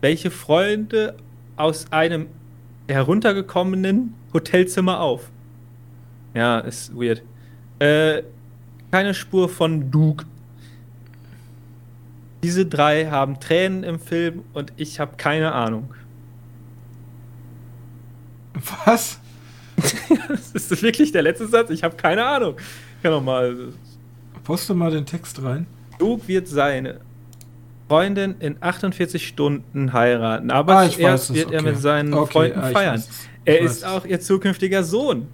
welche Freunde aus einem heruntergekommenen Hotelzimmer auf. Ja, ist weird. Äh, keine Spur von Duke. Diese drei haben Tränen im Film und ich habe keine Ahnung. Was? ist das wirklich der letzte Satz? Ich habe keine Ahnung. Ich kann noch mal. Poste mal den Text rein. Duke wird seine Freundin in 48 Stunden heiraten, aber ah, zuerst wird okay. er mit seinen okay, Freunden ah, feiern. Er ist auch ihr zukünftiger Sohn.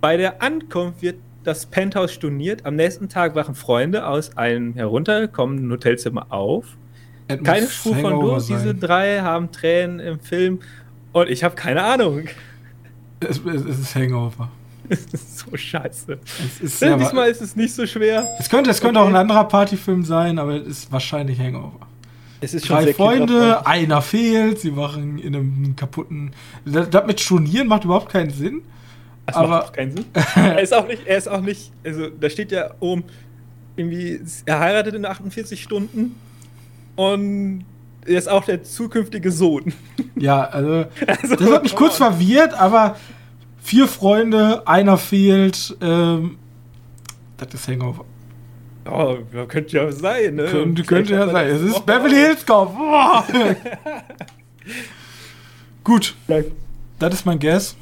Bei der Ankunft wird das Penthouse storniert. Am nächsten Tag wachen Freunde aus einem heruntergekommenen Hotelzimmer auf. It keine Spur von Dur. Diese drei haben Tränen im Film und ich habe keine Ahnung. Es, es, ist Hangover. Es ist so scheiße. Es ist ja, Diesmal ist es nicht so schwer. Es könnte, es könnte okay. auch ein anderer Partyfilm sein, aber es ist wahrscheinlich Hangover. Es ist Drei Freunde, einer fehlt, sie machen in einem kaputten. Das, das mit Stornieren macht überhaupt keinen Sinn. Das aber macht auch keinen Sinn. er ist auch nicht, er ist auch nicht, also da steht ja oben, irgendwie, er heiratet in 48 Stunden. und er ist auch der zukünftige Sohn. Ja, also, also das hat mich kurz on. verwirrt, aber vier Freunde, einer fehlt. Ähm, das ist Hangover. Oh, könnte ja sein, ne? Könnte, könnte ja sein. Es ist Beverly Hills Cop. Gut. Das ist mein Guess.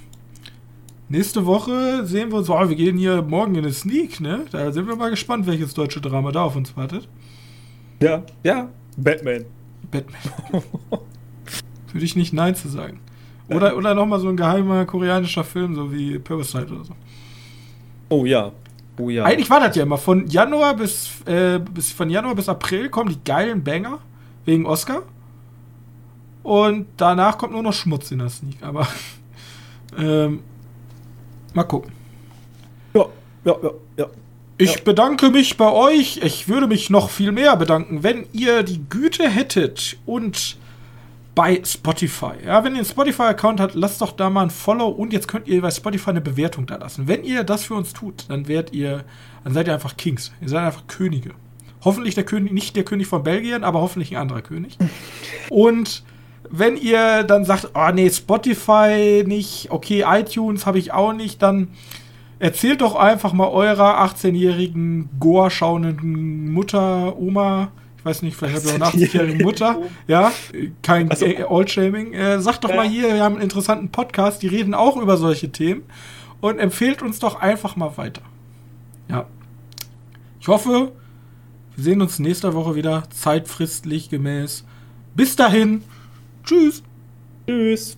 Nächste Woche sehen wir uns. Oh, wir gehen hier morgen in eine Sneak, ne? Da sind wir mal gespannt, welches deutsche Drama da auf uns wartet. Ja, ja. Batman. Batman. Würde ich nicht Nein zu sagen. Oder, oder nochmal so ein geheimer koreanischer Film, so wie Parasite oder so. Oh ja. Oh ja. Eigentlich war das ja immer. Von Januar bis, äh, bis von Januar bis April kommen die geilen Banger wegen Oscar. Und danach kommt nur noch Schmutz in der Sneak. Aber ähm, mal gucken. Ja, ja, ja, ja. Ich ja. bedanke mich bei euch. Ich würde mich noch viel mehr bedanken, wenn ihr die Güte hättet und bei Spotify. Ja, wenn ihr einen Spotify-Account habt, lasst doch da mal ein Follow und jetzt könnt ihr bei Spotify eine Bewertung da lassen. Wenn ihr das für uns tut, dann werdet ihr, dann seid ihr einfach Kings. Ihr seid einfach Könige. Hoffentlich der König, nicht der König von Belgien, aber hoffentlich ein anderer König. Und wenn ihr dann sagt, oh nee, Spotify nicht, okay, iTunes habe ich auch nicht, dann erzählt doch einfach mal eurer 18-jährigen Goa-schauenden Mutter, Oma, weiß nicht, vielleicht habt ihr auch eine 80-jährige Mutter. Ja, kein also, Old-Shaming. Äh, sagt doch ja. mal hier, wir haben einen interessanten Podcast, die reden auch über solche Themen. Und empfehlt uns doch einfach mal weiter. Ja. Ich hoffe, wir sehen uns nächste Woche wieder, zeitfristlich gemäß. Bis dahin. Tschüss. Tschüss.